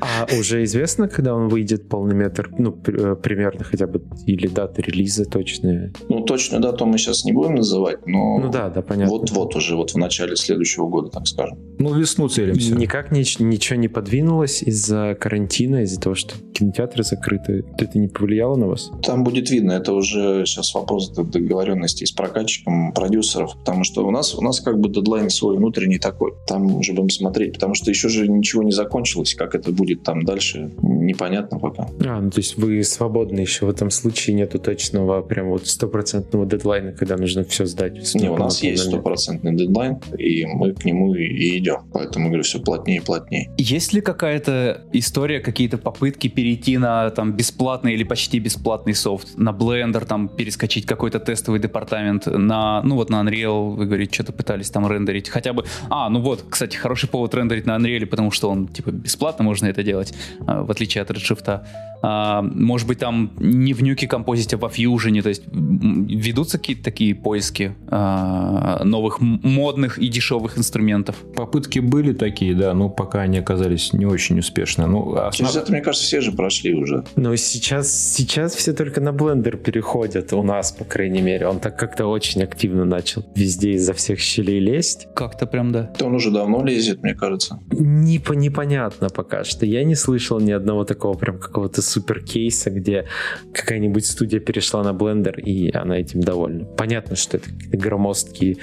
S2: А уже известно, когда он выйдет полный метр? Ну, э, примерно хотя бы, или дата релиза точная?
S4: Ну, точную дату мы сейчас не будем называть, но...
S2: Ну да, да, понятно.
S4: Вот-вот уже, вот в начале следующего года, так скажем.
S3: Ну, весну целимся.
S2: Никак ни, ничего не подвинулось из-за карантина, из-за того, что кинотеатры закрыты. Это не повлияло на вас?
S4: Там будет видно. Это уже сейчас вопрос договоренности с прокатчиком, продюсеров, потому что у нас, у нас как бы дедлайн свой внутренний такой. Там уже будем смотреть, потому что еще же ничего не закончилось, как это будет там дальше, непонятно пока.
S2: А, ну то есть вы свободны еще в этом случае, нету точного прям вот стопроцентного дедлайна, когда нужно все сдать?
S4: Не, у нас есть стопроцентный дедлайн, и мы к нему и идем. Поэтому, говорю, все плотнее и плотнее.
S1: Есть ли какая-то история, какие-то попытки перейти на там бесплатный или почти бесплатный софт, на Blender там перескочить какой-то тестовый департамент, на, ну вот на Unreal, вы говорите, что-то пытались там рендерить, хотя бы, а, ну вот, кстати, хороший повод рендерить на Unreal, потому что он типа бесплатно, можно это делать, а, в отличие от Redshift. А, может быть, там не в Nuke композите, а во Fusion. То есть ведутся какие-то такие поиски а, новых модных и дешевых инструментов?
S3: Попытки были такие, да, но пока они оказались не очень успешны. Ну,
S4: основ... Через это, мне кажется, все же прошли уже.
S2: Но сейчас, сейчас все только на Blender переходят, у нас, по крайней мере. Он так как-то очень активно начал везде изо всех щелей лезть.
S1: Как-то прям, да.
S4: То он уже давно лезет, мне кажется.
S2: Не, непонятно пока что. Я не слышал ни одного такого прям какого-то супер кейса, где какая-нибудь студия перешла на Blender, и она этим довольна. Понятно, что это громоздкие,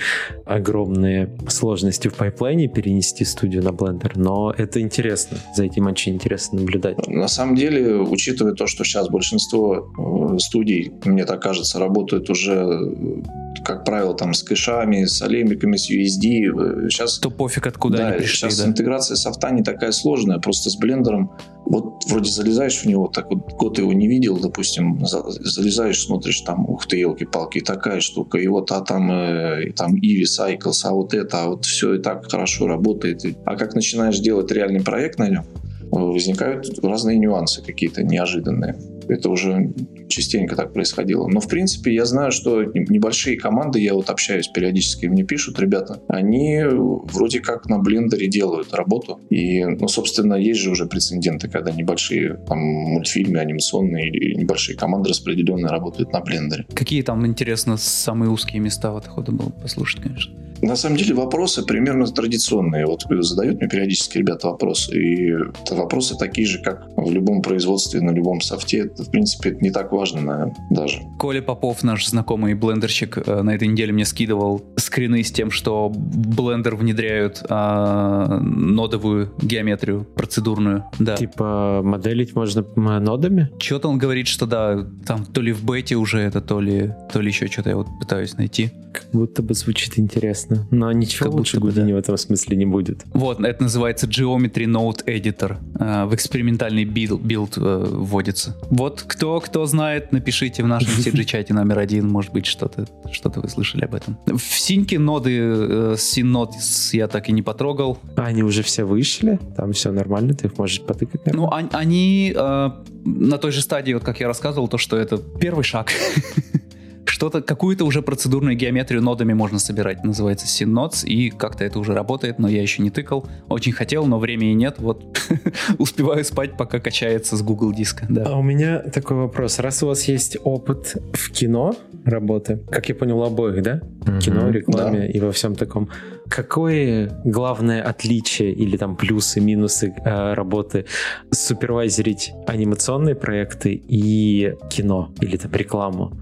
S2: огромные сложности в пайплайне перенести студию на Blender, но это интересно. За этим очень интересно наблюдать.
S4: На самом деле, учитывая то, что сейчас большинство э, студий, мне так кажется, работают уже как правило, там с кэшами, с алемиками, с USD. Сейчас,
S1: То пофиг, откуда
S4: да,
S1: они пришли.
S4: Сейчас да. интеграция софта не такая сложная. Просто с блендером вот вроде залезаешь в него, так вот год его не видел, допустим, залезаешь, смотришь, там, ух ты, елки-палки, такая штука, и вот, а там, э, и там Иви, Cycles, а вот это, а вот все и так хорошо работает. А как начинаешь делать реальный проект на нем, возникают разные нюансы какие-то неожиданные. Это уже частенько так происходило. Но, в принципе, я знаю, что небольшие команды, я вот общаюсь периодически, мне пишут ребята, они вроде как на блендере делают работу. И, ну, собственно, есть же уже прецеденты, когда небольшие там мультфильмы анимационные или небольшие команды распределенные работают на блендере.
S1: Какие там, интересно, самые узкие места вот охота было послушать, конечно.
S4: На самом деле вопросы примерно традиционные. Вот задают мне периодически ребята вопросы. И это вопросы такие же, как в любом производстве, на любом софте. Это, в принципе, не так важно, наверное, даже.
S1: Коля Попов, наш знакомый блендерщик, э, на этой неделе мне скидывал скрины с тем, что блендер внедряют а, нодовую геометрию процедурную. Да.
S2: Типа моделить можно нодами?
S1: Что-то он говорит, что да, там то ли в бете уже это, то ли, то ли еще что-то я вот пытаюсь найти.
S2: Как будто бы звучит интересно. Но ничего как лучше бы, да. в этом смысле не будет.
S1: Вот, это называется Geometry Node Editor. Э, в экспериментальный билд, билд э, вводится. Вот кто, кто знает, напишите в нашем (laughs) CG-чате номер один, может быть, что-то что вы слышали об этом. В синьке ноды э, Synods я так и не потрогал.
S2: А они уже все вышли? Там все нормально, ты их можешь потыкать?
S1: Наверное? Ну, они э, на той же стадии, вот как я рассказывал, то, что это первый шаг. (laughs) что-то, какую-то уже процедурную геометрию нодами можно собирать. Называется SynNodes, и как-то это уже работает, но я еще не тыкал. Очень хотел, но времени нет. Вот (laughs) успеваю спать, пока качается с Google диска. Да.
S2: А у меня такой вопрос. Раз у вас есть опыт в кино работы, как я понял, обоих, да? Mm-hmm. Кино, рекламе да. и во всем таком. Какое главное отличие или там плюсы, минусы э, работы супервайзерить анимационные проекты и кино или там рекламу?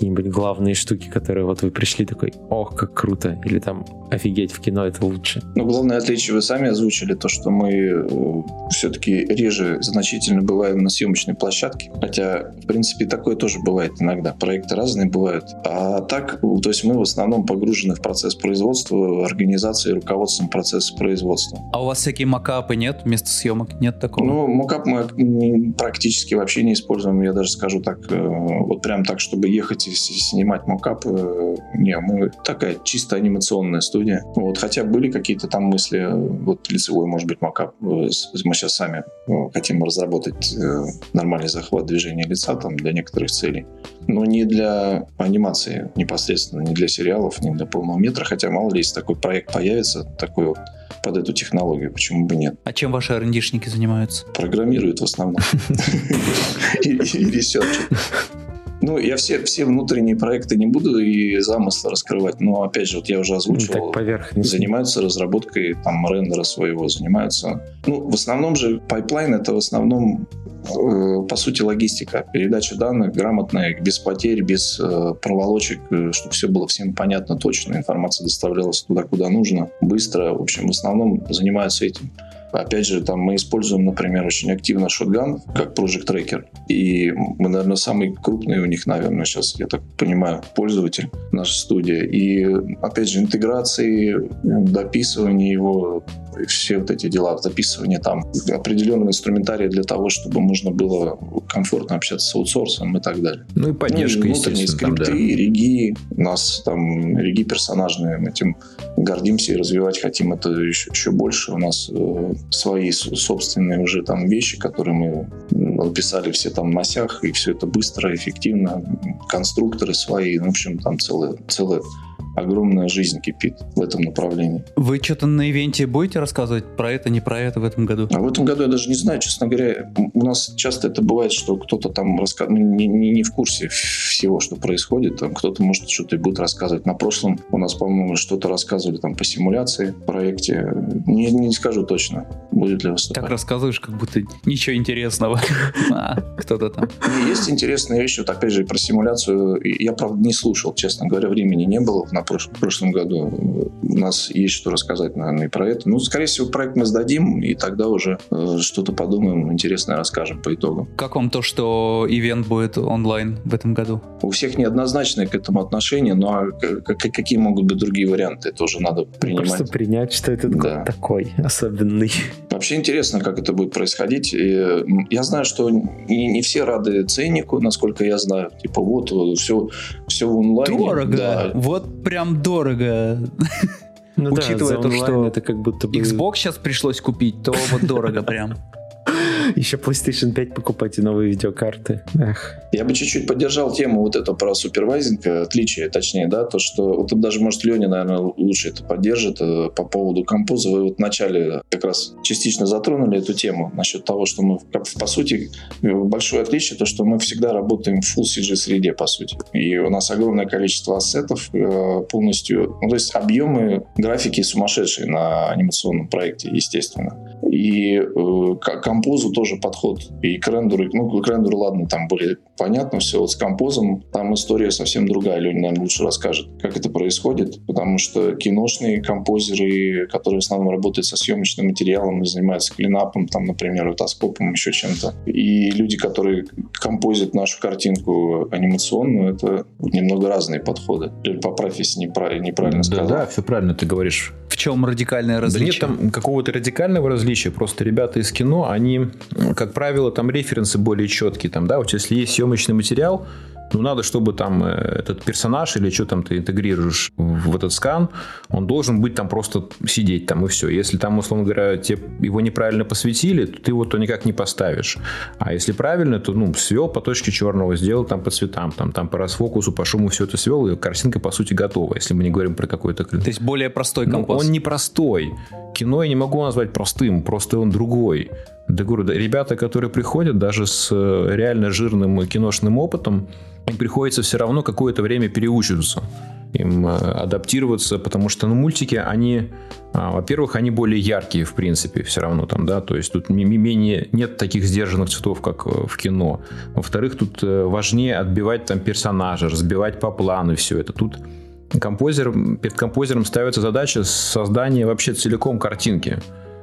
S2: Какие-нибудь главные штуки, которые вот вы пришли такой, ох, как круто, или там офигеть, в кино это лучше?
S4: Ну, главное отличие вы сами озвучили, то, что мы э, все-таки реже значительно бываем на съемочной площадке, хотя, в принципе, такое тоже бывает иногда, проекты разные бывают. А так, то есть мы в основном погружены в процесс производства, организации, руководством процесса производства.
S1: А у вас всякие макапы нет вместо съемок? Нет такого?
S4: Ну, макап мы практически вообще не используем, я даже скажу так, э, вот прям так, чтобы ехать ехать и снимать мокап. Э, не, мы такая чисто анимационная студия. Вот, хотя были какие-то там мысли, вот лицевой, может быть, мокап. Э, мы сейчас сами э, хотим разработать нормальный захват движения лица там для некоторых целей. Но не для анимации непосредственно, не для сериалов, не для полного метра. Хотя, мало ли, если такой проект появится, такой вот под эту технологию, почему бы нет.
S1: А чем ваши R&D шники занимаются?
S4: Программируют в основном. (laughs) И ресерчат. Ну, я все, все внутренние проекты не буду и замыслы раскрывать, но, опять же, вот я уже озвучивал,
S2: так
S4: занимаются разработкой там рендера своего, занимаются... Ну, в основном же пайплайн — это в основном э, по сути, логистика. Передача данных грамотная, без потерь, без э, проволочек, э, чтобы все было всем понятно, точно. Информация доставлялась туда, куда нужно, быстро. В общем, в основном занимаются этим. Опять же, там мы используем, например, очень активно шотган как Project Tracker. И мы, наверное, самый крупный у них, наверное, сейчас, я так понимаю, пользователь наша студия. И, опять же, интеграции, дописывание его, все вот эти дела, записывание там определенного инструментария для того, чтобы можно было комфортно общаться с аутсорсом и так далее.
S3: Ну и поддержка, ну, и внутренние
S4: скрипты, там, да. реги, у нас там реги персонажные, мы этим гордимся и развивать хотим это еще, еще больше. У нас э, свои собственные уже там вещи, которые мы писали все там на сях, и все это быстро, эффективно, конструкторы свои, ну, в общем, там целое, целое огромная жизнь кипит в этом направлении.
S1: Вы что-то на ивенте будете рассказывать про это, не про это в этом году?
S4: А в этом году я даже не знаю, честно говоря. У нас часто это бывает, что кто-то там рассказывает, ну, не, не, не в курсе всего, что происходит. Там кто-то, может, что-то и будет рассказывать. На прошлом у нас, по-моему, что-то рассказывали там по симуляции в проекте. Не, не скажу точно, будет ли выступать.
S1: Так рассказываешь, как будто ничего интересного. (laughs) А, кто-то там.
S4: Есть интересные вещи, вот опять же, про симуляцию. Я, правда, не слушал, честно говоря, времени не было на прошлом, прошлом году. У нас есть что рассказать, наверное, и про это. Ну, скорее всего, проект мы сдадим, и тогда уже э, что-то подумаем, интересное расскажем по итогам.
S1: Как вам то, что ивент будет онлайн в этом году?
S4: У всех неоднозначное к этому отношение, но какие могут быть другие варианты, это уже надо принимать.
S2: Просто принять, что этот да. год такой особенный.
S4: Вообще интересно, как это будет происходить. И я знаю, что не, не все рады ценнику, насколько я знаю. Типа вот, все, все в онлайне.
S1: Дорого. Да. Вот прям дорого. Ну Учитывая да, то, что это как будто бы... Xbox сейчас пришлось купить, то вот дорого прям.
S2: Еще PlayStation 5 покупать и новые видеокарты. Эх.
S4: Я бы чуть-чуть поддержал тему вот это про супервайзинг, э, отличие, точнее, да, то, что вот даже, может, Леня, наверное, лучше это поддержит э, по поводу композа. Вы вот вначале как раз частично затронули эту тему насчет того, что мы, по сути, большое отличие, то, что мы всегда работаем в Full CG среде, по сути. И у нас огромное количество ассетов э, полностью, ну, то есть объемы графики сумасшедшие на анимационном проекте, естественно. И э, к композу тоже подход. И к рендеру, ну, к рендеру, ладно, там более понятно все. Вот с композом там история совсем другая. Леня, наверное, лучше расскажет, как это происходит. Потому что киношные композеры, которые в основном работают со съемочным материалом и занимаются клинапом, там, например, ротоскопом, еще чем-то. И люди, которые композят нашу картинку анимационную, это немного разные подходы. Поправь, если неправильно сказал.
S3: Да, да, все правильно ты говоришь.
S1: В чем радикальное различие?
S3: Да нет там какого-то радикального различия. Просто ребята из кино, они, как правило, там референсы более четкие. Там, да, вот если есть съемочный материал, ну, надо, чтобы там э, этот персонаж или что там ты интегрируешь в этот скан, он должен быть там просто сидеть там и все. Если там, условно говоря, тебе его неправильно посветили, то ты его то никак не поставишь. А если правильно, то, ну, свел по точке черного, сделал там по цветам, там, там по расфокусу, по шуму все это свел, и картинка, по сути, готова, если мы не говорим про какой-то...
S1: То есть более простой композ.
S3: Ну, он не простой. Кино я не могу назвать простым, просто он другой. Да говорю, да, ребята, которые приходят даже с э, реально жирным киношным опытом, им приходится все равно какое-то время переучиваться, им э, адаптироваться, потому что ну, мультики, они, а, во-первых, они более яркие, в принципе, все равно там, да, то есть тут менее, нет таких сдержанных цветов, как э, в кино. Во-вторых, тут важнее отбивать там персонажа, разбивать по плану все это. Тут композер, перед композером ставится задача создания вообще целиком картинки.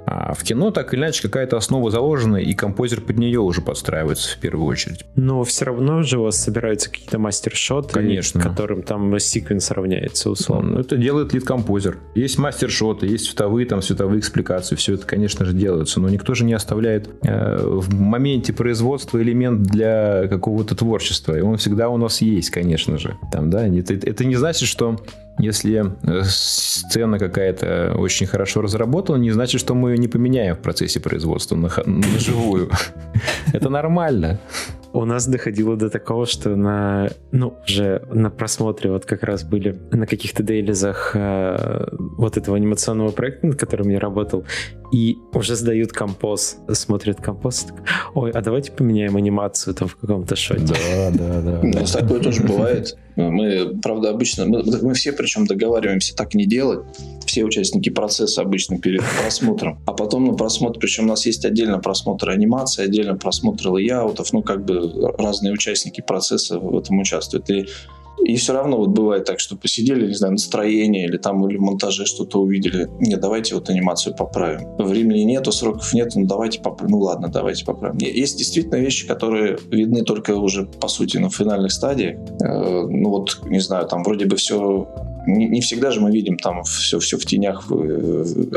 S3: А в кино так или иначе какая-то основа заложена, и композер под нее уже подстраивается в первую очередь.
S2: Но все равно же у вас собираются какие-то мастер-шоты, Конечно. которым там sequence равняется условно.
S3: Ну, это делает lead composer. Есть мастер-шоты, есть световые, там, световые экспликации, все это, конечно же, делается, но никто же не оставляет э, в моменте производства элемент для какого-то творчества, и он всегда у нас есть, конечно же. Там, да, это, это не значит, что если э, сцена какая-то очень хорошо разработана, не значит, что мы ее не поменяем в процессе производства на, на живую. (laughs) Это нормально.
S2: У нас доходило до такого, что на, ну, уже на просмотре вот как раз были на каких-то дейлизах э, вот этого анимационного проекта, над которым я работал, и уже сдают композ, смотрят композ, ой, а давайте поменяем анимацию там в каком-то шоте.
S3: Да, да, да.
S4: У нас такое тоже бывает. Мы, правда, обычно, мы, мы все причем договариваемся так не делать, все участники процесса обычно перед просмотром, а потом на просмотр, причем у нас есть отдельно просмотр анимации, отдельно просмотр лейаутов, ну, как бы разные участники процесса в этом участвуют. И и все равно вот бывает так, что посидели, не знаю, настроение или там или в монтаже что-то увидели. Нет, давайте вот анимацию поправим. Времени нету, сроков нет, ну давайте поправим. Ну ладно, давайте поправим. Есть действительно вещи, которые видны только уже, по сути, на финальных стадиях. Э, ну вот, не знаю, там вроде бы все не, не всегда же мы видим там все, все в тенях.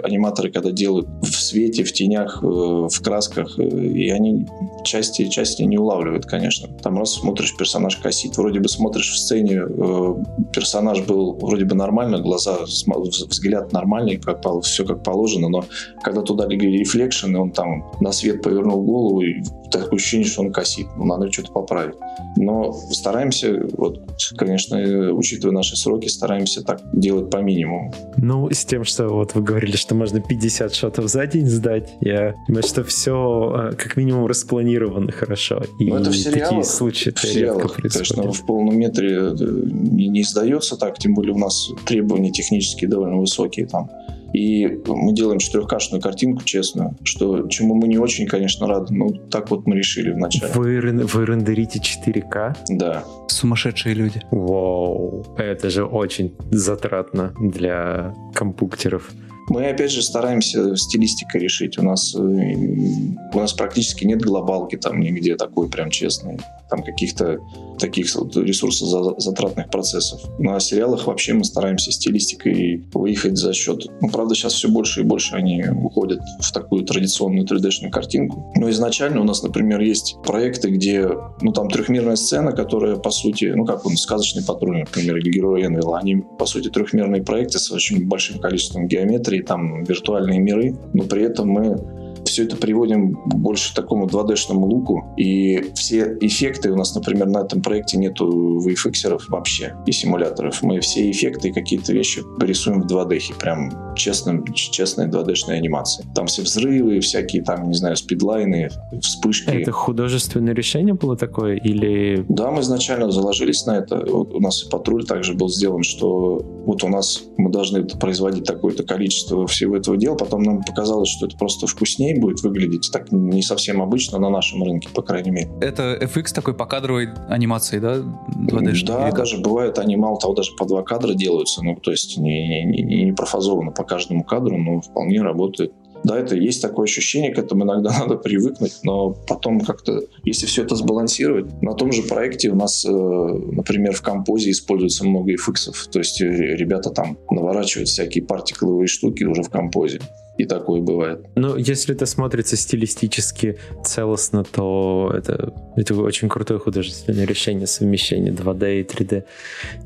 S4: Аниматоры, когда делают в свете, в тенях, э, в красках, э, и они части, части не улавливает, конечно. Там раз смотришь, персонаж косит, вроде бы смотришь в сцене, э, персонаж был вроде бы нормально, глаза, взгляд нормальный, как, все как положено, но когда туда легли рефлекшены, он там на свет повернул голову, и такое ощущение, что он косит. Ну, надо что-то поправить. Но стараемся, вот, конечно, учитывая наши сроки, стараемся так делать по минимуму.
S2: Ну, с тем, что вот вы говорили, что можно 50 шотов за день сдать, я думаю, что все э, как минимум распланировано хорошо.
S4: И ну, это в сериалах, такие случаи в сериалах, конечно, в полном метре э, не, не сдается так, тем более у нас требования технические довольно высокие там. И мы делаем четырехкашную картинку, честно, что чему мы не очень, конечно, рады. Ну, так вот мы решили вначале.
S2: Вы, вы рендерите 4К?
S4: Да.
S1: Сумасшедшие люди.
S2: Вау, это же очень затратно для компьютеров.
S4: Мы, опять же, стараемся стилистикой решить. У нас, э, у нас практически нет глобалки там нигде такой прям честной там каких-то таких ресурсозатратных процессов. На сериалах вообще мы стараемся стилистикой выехать за счет... Ну, правда, сейчас все больше и больше они уходят в такую традиционную 3D-шную картинку. Но изначально у нас, например, есть проекты, где, ну, там трехмерная сцена, которая, по сути, ну, как он, сказочный патруль, например, или герои Энвилла, они, по сути, трехмерные проекты с очень большим количеством геометрии, там виртуальные миры, но при этом мы все это приводим больше к такому 2D-шному луку, и все эффекты у нас, например, на этом проекте нету VFX вообще и симуляторов. Мы все эффекты и какие-то вещи рисуем в 2D, прям честным, честной 2D-шной анимации. Там все взрывы, всякие там, не знаю, спидлайны, вспышки.
S2: Это художественное решение было такое или...
S4: Да, мы изначально заложились на это. Вот у нас и патруль также был сделан, что вот у нас мы должны производить такое-то количество всего этого дела, потом нам показалось, что это просто вкуснее будет выглядеть так не совсем обычно на нашем рынке, по крайней мере.
S1: Это FX такой по кадровой анимации, да? 2D
S4: да, или даже бывает, они мало того, даже по два кадра делаются, ну, то есть не, не, не, не профазовано по каждому кадру, но вполне работает. Да, это есть такое ощущение, к этому иногда (laughs) надо привыкнуть, но потом как-то, если все это сбалансировать, на том же проекте у нас, э, например, в композе используется много FX, то есть ребята там наворачивают всякие партикловые штуки уже в композе. И такое бывает.
S2: Ну, если это смотрится стилистически целостно, то это, это очень крутое художественное решение совмещения 2D и 3D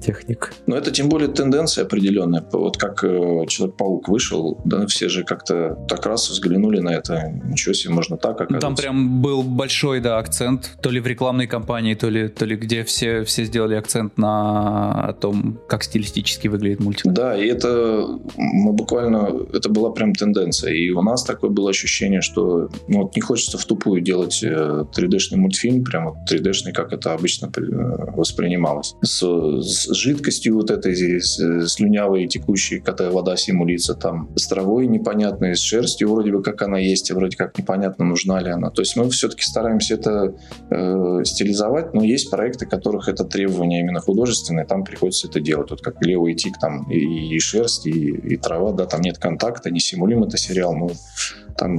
S2: техник.
S4: Но это тем более тенденция определенная. Вот как э, Человек-паук вышел, да, все же как-то так раз взглянули на это. Ничего себе, можно так, оказывается.
S1: Там прям был большой, да, акцент, то ли в рекламной кампании, то ли, то ли где все, все сделали акцент на том, как стилистически выглядит мультик.
S4: Да, и это мы буквально, это была прям тенденция тенденция. И у нас такое было ощущение, что ну, вот не хочется в тупую делать 3D-шный э, мультфильм, прямо 3D-шный, как это обычно э, воспринималось. С, с жидкостью вот этой, слюнявой, текущей, когда вода симулится там, с травой непонятной, с шерстью вроде бы как она есть, а вроде как непонятно, нужна ли она. То есть мы все-таки стараемся это э, стилизовать, но есть проекты, которых это требование именно художественное, там приходится это делать. Вот как Лео и Тик, там и, и шерсть, и, и трава, да, там нет контакта, не симулируем это сериал, ну, там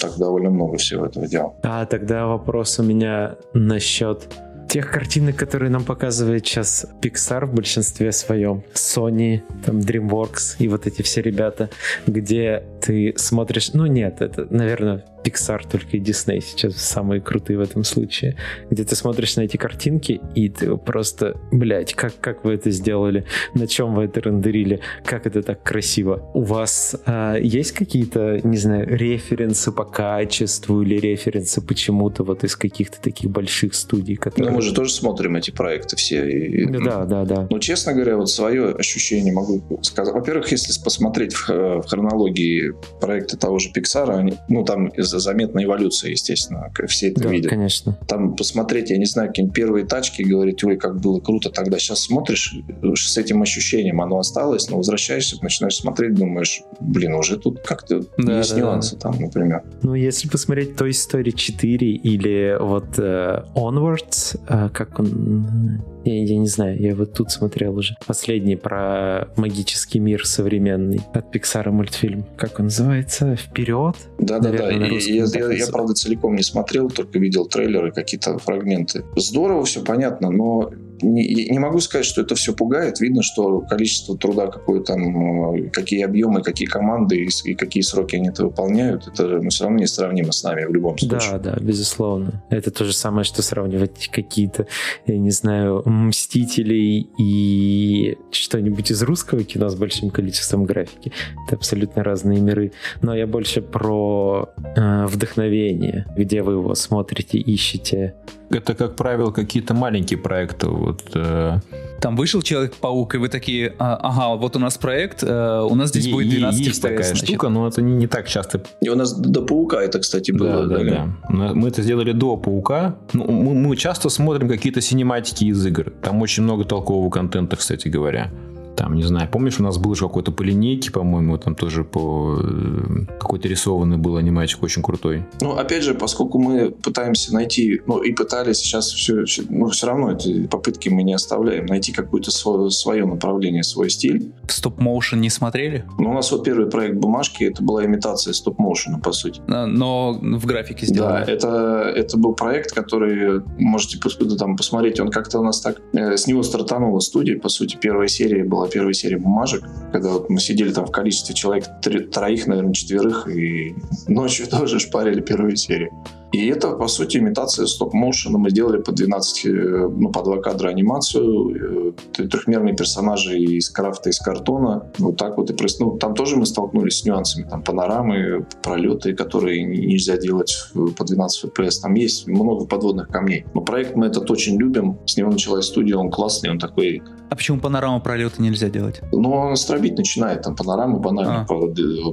S4: так довольно много всего этого дела.
S2: А тогда вопрос у меня насчет тех картинок, которые нам показывает сейчас Pixar в большинстве своем, Sony, там DreamWorks и вот эти все ребята, где ты смотришь, ну нет, это, наверное, Pixar только и Disney сейчас самые крутые в этом случае, где ты смотришь на эти картинки и ты просто, блядь, как, как вы это сделали, на чем вы это рендерили, как это так красиво. У вас а, есть какие-то, не знаю, референсы по качеству или референсы почему-то вот из каких-то таких больших студий, которые...
S4: Ну, мы же тоже смотрим эти проекты все. И,
S2: да, да, да.
S4: Ну, честно говоря, вот свое ощущение могу сказать. Во-первых, если посмотреть в, в хронологии проекты того же Pixar, они, ну, там из заметная эволюция, естественно, все это
S2: да,
S4: видят.
S2: конечно.
S4: Там посмотреть, я не знаю, какие-нибудь первые тачки, говорить, ой, как было круто тогда. Сейчас смотришь с этим ощущением, оно осталось, но возвращаешься, начинаешь смотреть, думаешь, блин, уже тут как-то да, есть да, нюансы да. там, например.
S2: Ну, если посмотреть Toy Story 4 или вот uh, Onwards, uh, как он... Я, я не знаю, я вот тут смотрел уже. Последний про магический мир современный от Pixar мультфильм. Как он называется? Вперед?
S4: Да-да-да. Я, я, я, правда, целиком не смотрел, только видел трейлеры, какие-то фрагменты. Здорово, все понятно, но не, не могу сказать, что это все пугает. Видно, что количество труда, какое там, э, какие объемы, какие команды и, и какие сроки они это выполняют, это ну, все равно несравнимо с нами в любом случае.
S2: Да, да, безусловно. Это то же самое, что сравнивать какие-то, я не знаю, Мстителей и что-нибудь из русского кино с большим количеством графики. Это абсолютно разные миры. Но я больше про э, вдохновение, где вы его смотрите, ищете.
S3: Это, как правило, какие-то маленькие проекты. Вот, э...
S1: Там вышел Человек-паук, и вы такие, а, ага, вот у нас проект, э, у нас здесь
S3: Е-
S1: будет 12
S3: Есть
S1: FPS,
S3: такая
S1: значит.
S3: штука, но это не, не так часто.
S4: И у нас до паука это, кстати, было.
S3: Да, да,
S4: да.
S3: да. Мы это сделали до Паука. Ну, мы, мы часто смотрим какие-то синематики из игр. Там очень много толкового контента, кстати говоря. Там, не знаю, помнишь, у нас был же какой-то по линейке, по-моему, там тоже по э, какой-то рисованный был аниматик очень крутой.
S4: Ну, опять же, поскольку мы пытаемся найти, ну, и пытались сейчас все, ну, все равно эти попытки мы не оставляем, найти какое-то свое, свое направление, свой стиль.
S1: Стоп-моушен не смотрели?
S4: Ну, у нас вот первый проект «Бумажки» это была имитация стоп-моушена, по сути.
S1: А, Но в графике
S4: Да,
S1: сделано.
S4: это, это был проект, который можете там посмотреть. Он как-то у нас так... э, с него стартанула студия, по сути. Первая серия была первая серия бумажек, когда вот мы сидели там в количестве человек три- троих, наверное, четверых, и ночью (laughs) тоже шпарили первую серию. И это, по сути, имитация стоп-моушена. Мы сделали по 12, э, ну, по два кадра анимацию, э, трехмерные персонажи из крафта, из картона. Вот так вот и проис- ну, Там тоже мы столкнулись с нюансами. Там панорамы, пролеты, которые нельзя делать по 12 FPS. Там есть много подводных камней. Но проект мы этот очень любим. С него началась студия, он классный, он такой...
S1: А почему панораму пролета нельзя делать?
S4: Ну, он стробить начинает, там панорамы банально,
S1: А.
S4: по,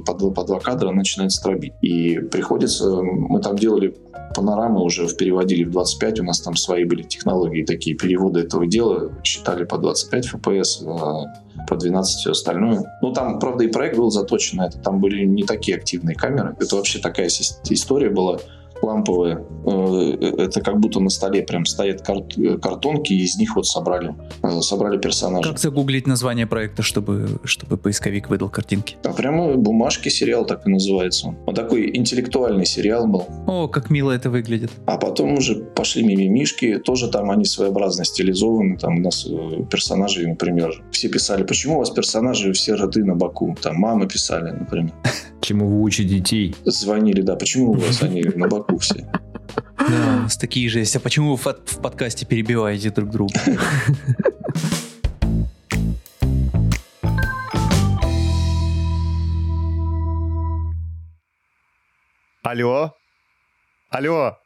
S4: по два- по два кадра начинает стробить. И приходится... Мы там делали панорамы уже переводили в 25, у нас там свои были технологии, такие переводы этого дела, считали по 25 FPS, а по 12 все остальное. Ну, там, правда, и проект был заточен на это, там были не такие активные камеры, это вообще такая история была ламповая. Э, Это как будто на столе прям стоят э, картонки, и из них вот собрали, э, собрали персонажей.
S1: Как загуглить название проекта, чтобы, чтобы поисковик выдал картинки?
S4: А прямо бумажки сериал так и называется. он. Он такой интеллектуальный сериал был.
S1: О, как мило это выглядит.
S4: А потом уже пошли мимимишки, тоже там они своеобразно стилизованы. Там у нас э, персонажи, например, все писали, почему у вас персонажи все роды на боку? Там мамы писали, например. (laughs)
S3: Чему вы учите детей?
S4: Звонили, да, почему у вас они на боку все?
S1: Да, у нас такие же есть. А почему вы в подкасте перебиваете друг друга?
S5: Алло? Алло?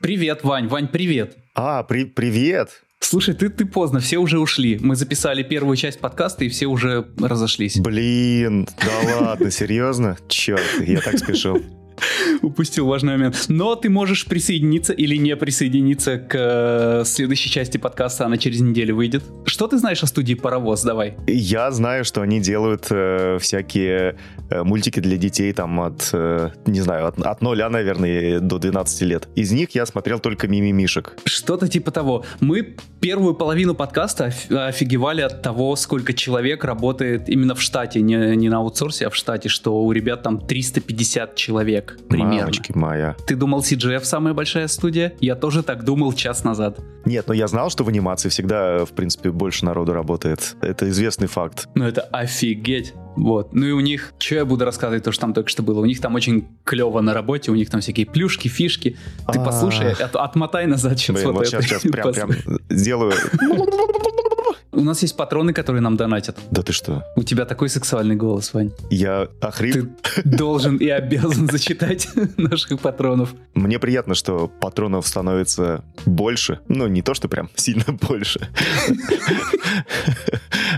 S1: Привет, Вань. Вань, привет.
S5: А, при привет.
S1: Слушай, ты, ты поздно, все уже ушли. Мы записали первую часть подкаста, и все уже разошлись.
S5: Блин, да ладно, серьезно? Черт, я так спешил. (laughs)
S1: Упустил важный момент. Но ты можешь присоединиться или не присоединиться к э, следующей части подкаста, она через неделю выйдет. Что ты знаешь о студии «Паровоз»? Давай.
S5: Я знаю, что они делают э, всякие э, мультики для детей там от, э, не знаю, от, от 0, наверное, до 12 лет. Из них я смотрел только мимимишек.
S1: Что-то типа того. Мы первую половину подкаста оф- офигевали от того, сколько человек работает именно в штате, не, не на аутсорсе, а в штате, что у ребят там 350 человек примерно.
S5: Мамочки моя.
S1: Ты думал, CGF самая большая студия? Я тоже так думал час назад.
S5: Нет, но я знал, что в анимации всегда, в принципе, больше народу работает. Это известный факт.
S1: Ну это офигеть. Вот. Ну и у них, что я буду рассказывать, то, что там только что было. У них там очень клево на работе, у них там всякие плюшки, фишки. Ты
S5: А.
S1: послушай, от- отмотай назад сейчас
S5: Блин,
S1: вот
S5: вот
S1: это.
S5: сейчас, сейчас прям, прям сделаю. (laughs)
S1: У нас есть патроны, которые нам донатят.
S5: Да ты что?
S1: У тебя такой сексуальный голос, Вань.
S5: Я охрип.
S1: Ты должен и обязан зачитать (laughs) наших патронов.
S5: Мне приятно, что патронов становится больше. Ну, не то, что прям сильно (laughs) больше.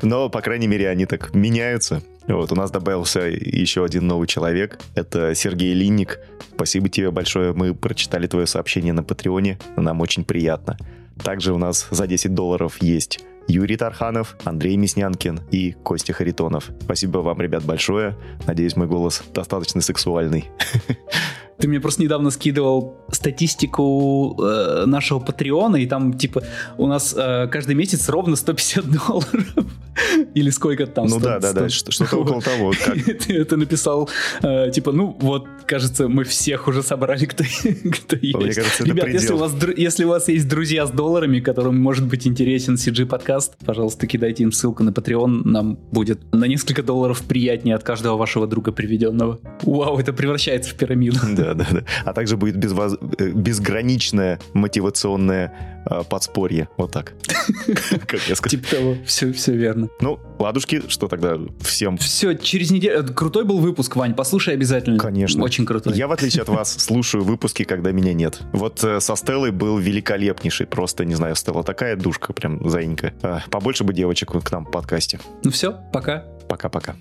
S5: Но, по крайней мере, они так меняются. Вот, у нас добавился еще один новый человек. Это Сергей Линник. Спасибо тебе большое. Мы прочитали твое сообщение на Патреоне. Нам очень приятно. Также у нас за 10 долларов есть Юрий Тарханов, Андрей Мяснянкин и Костя Харитонов. Спасибо вам, ребят, большое. Надеюсь, мой голос достаточно сексуальный. (laughs)
S1: Ты мне просто недавно скидывал статистику э, нашего Патреона, и там, типа, у нас э, каждый месяц ровно 150 долларов. (laughs) Или сколько там?
S5: Ну да, да, да, что-то около (laughs) того. (laughs)
S1: Ты это написал, э, типа, ну вот, кажется, мы всех уже собрали, кто есть.
S5: Мне кажется,
S1: Ребят, если у, вас, если у вас есть друзья с долларами, которым может быть интересен CG подкаст, пожалуйста, кидайте им ссылку на Patreon, нам будет на несколько долларов приятнее от каждого вашего друга приведенного. Вау, это превращается в пирамиду.
S5: Да, да, да. А также будет безвоз... Э, безграничное мотивационное э, подспорье. Вот так. (laughs)
S1: Как я сказал. Типа того. Все, все верно.
S5: Ну, ладушки, что тогда всем...
S1: Все, через неделю... Крутой был выпуск, Вань, послушай обязательно.
S5: Конечно.
S1: Очень крутой.
S5: Я, в отличие от вас, (laughs) слушаю выпуски, когда меня нет. Вот э, со Стеллой был великолепнейший. Просто, не знаю, Стелла такая душка, прям заинька. Побольше бы девочек к нам в подкасте.
S1: Ну все, пока.
S5: Пока-пока.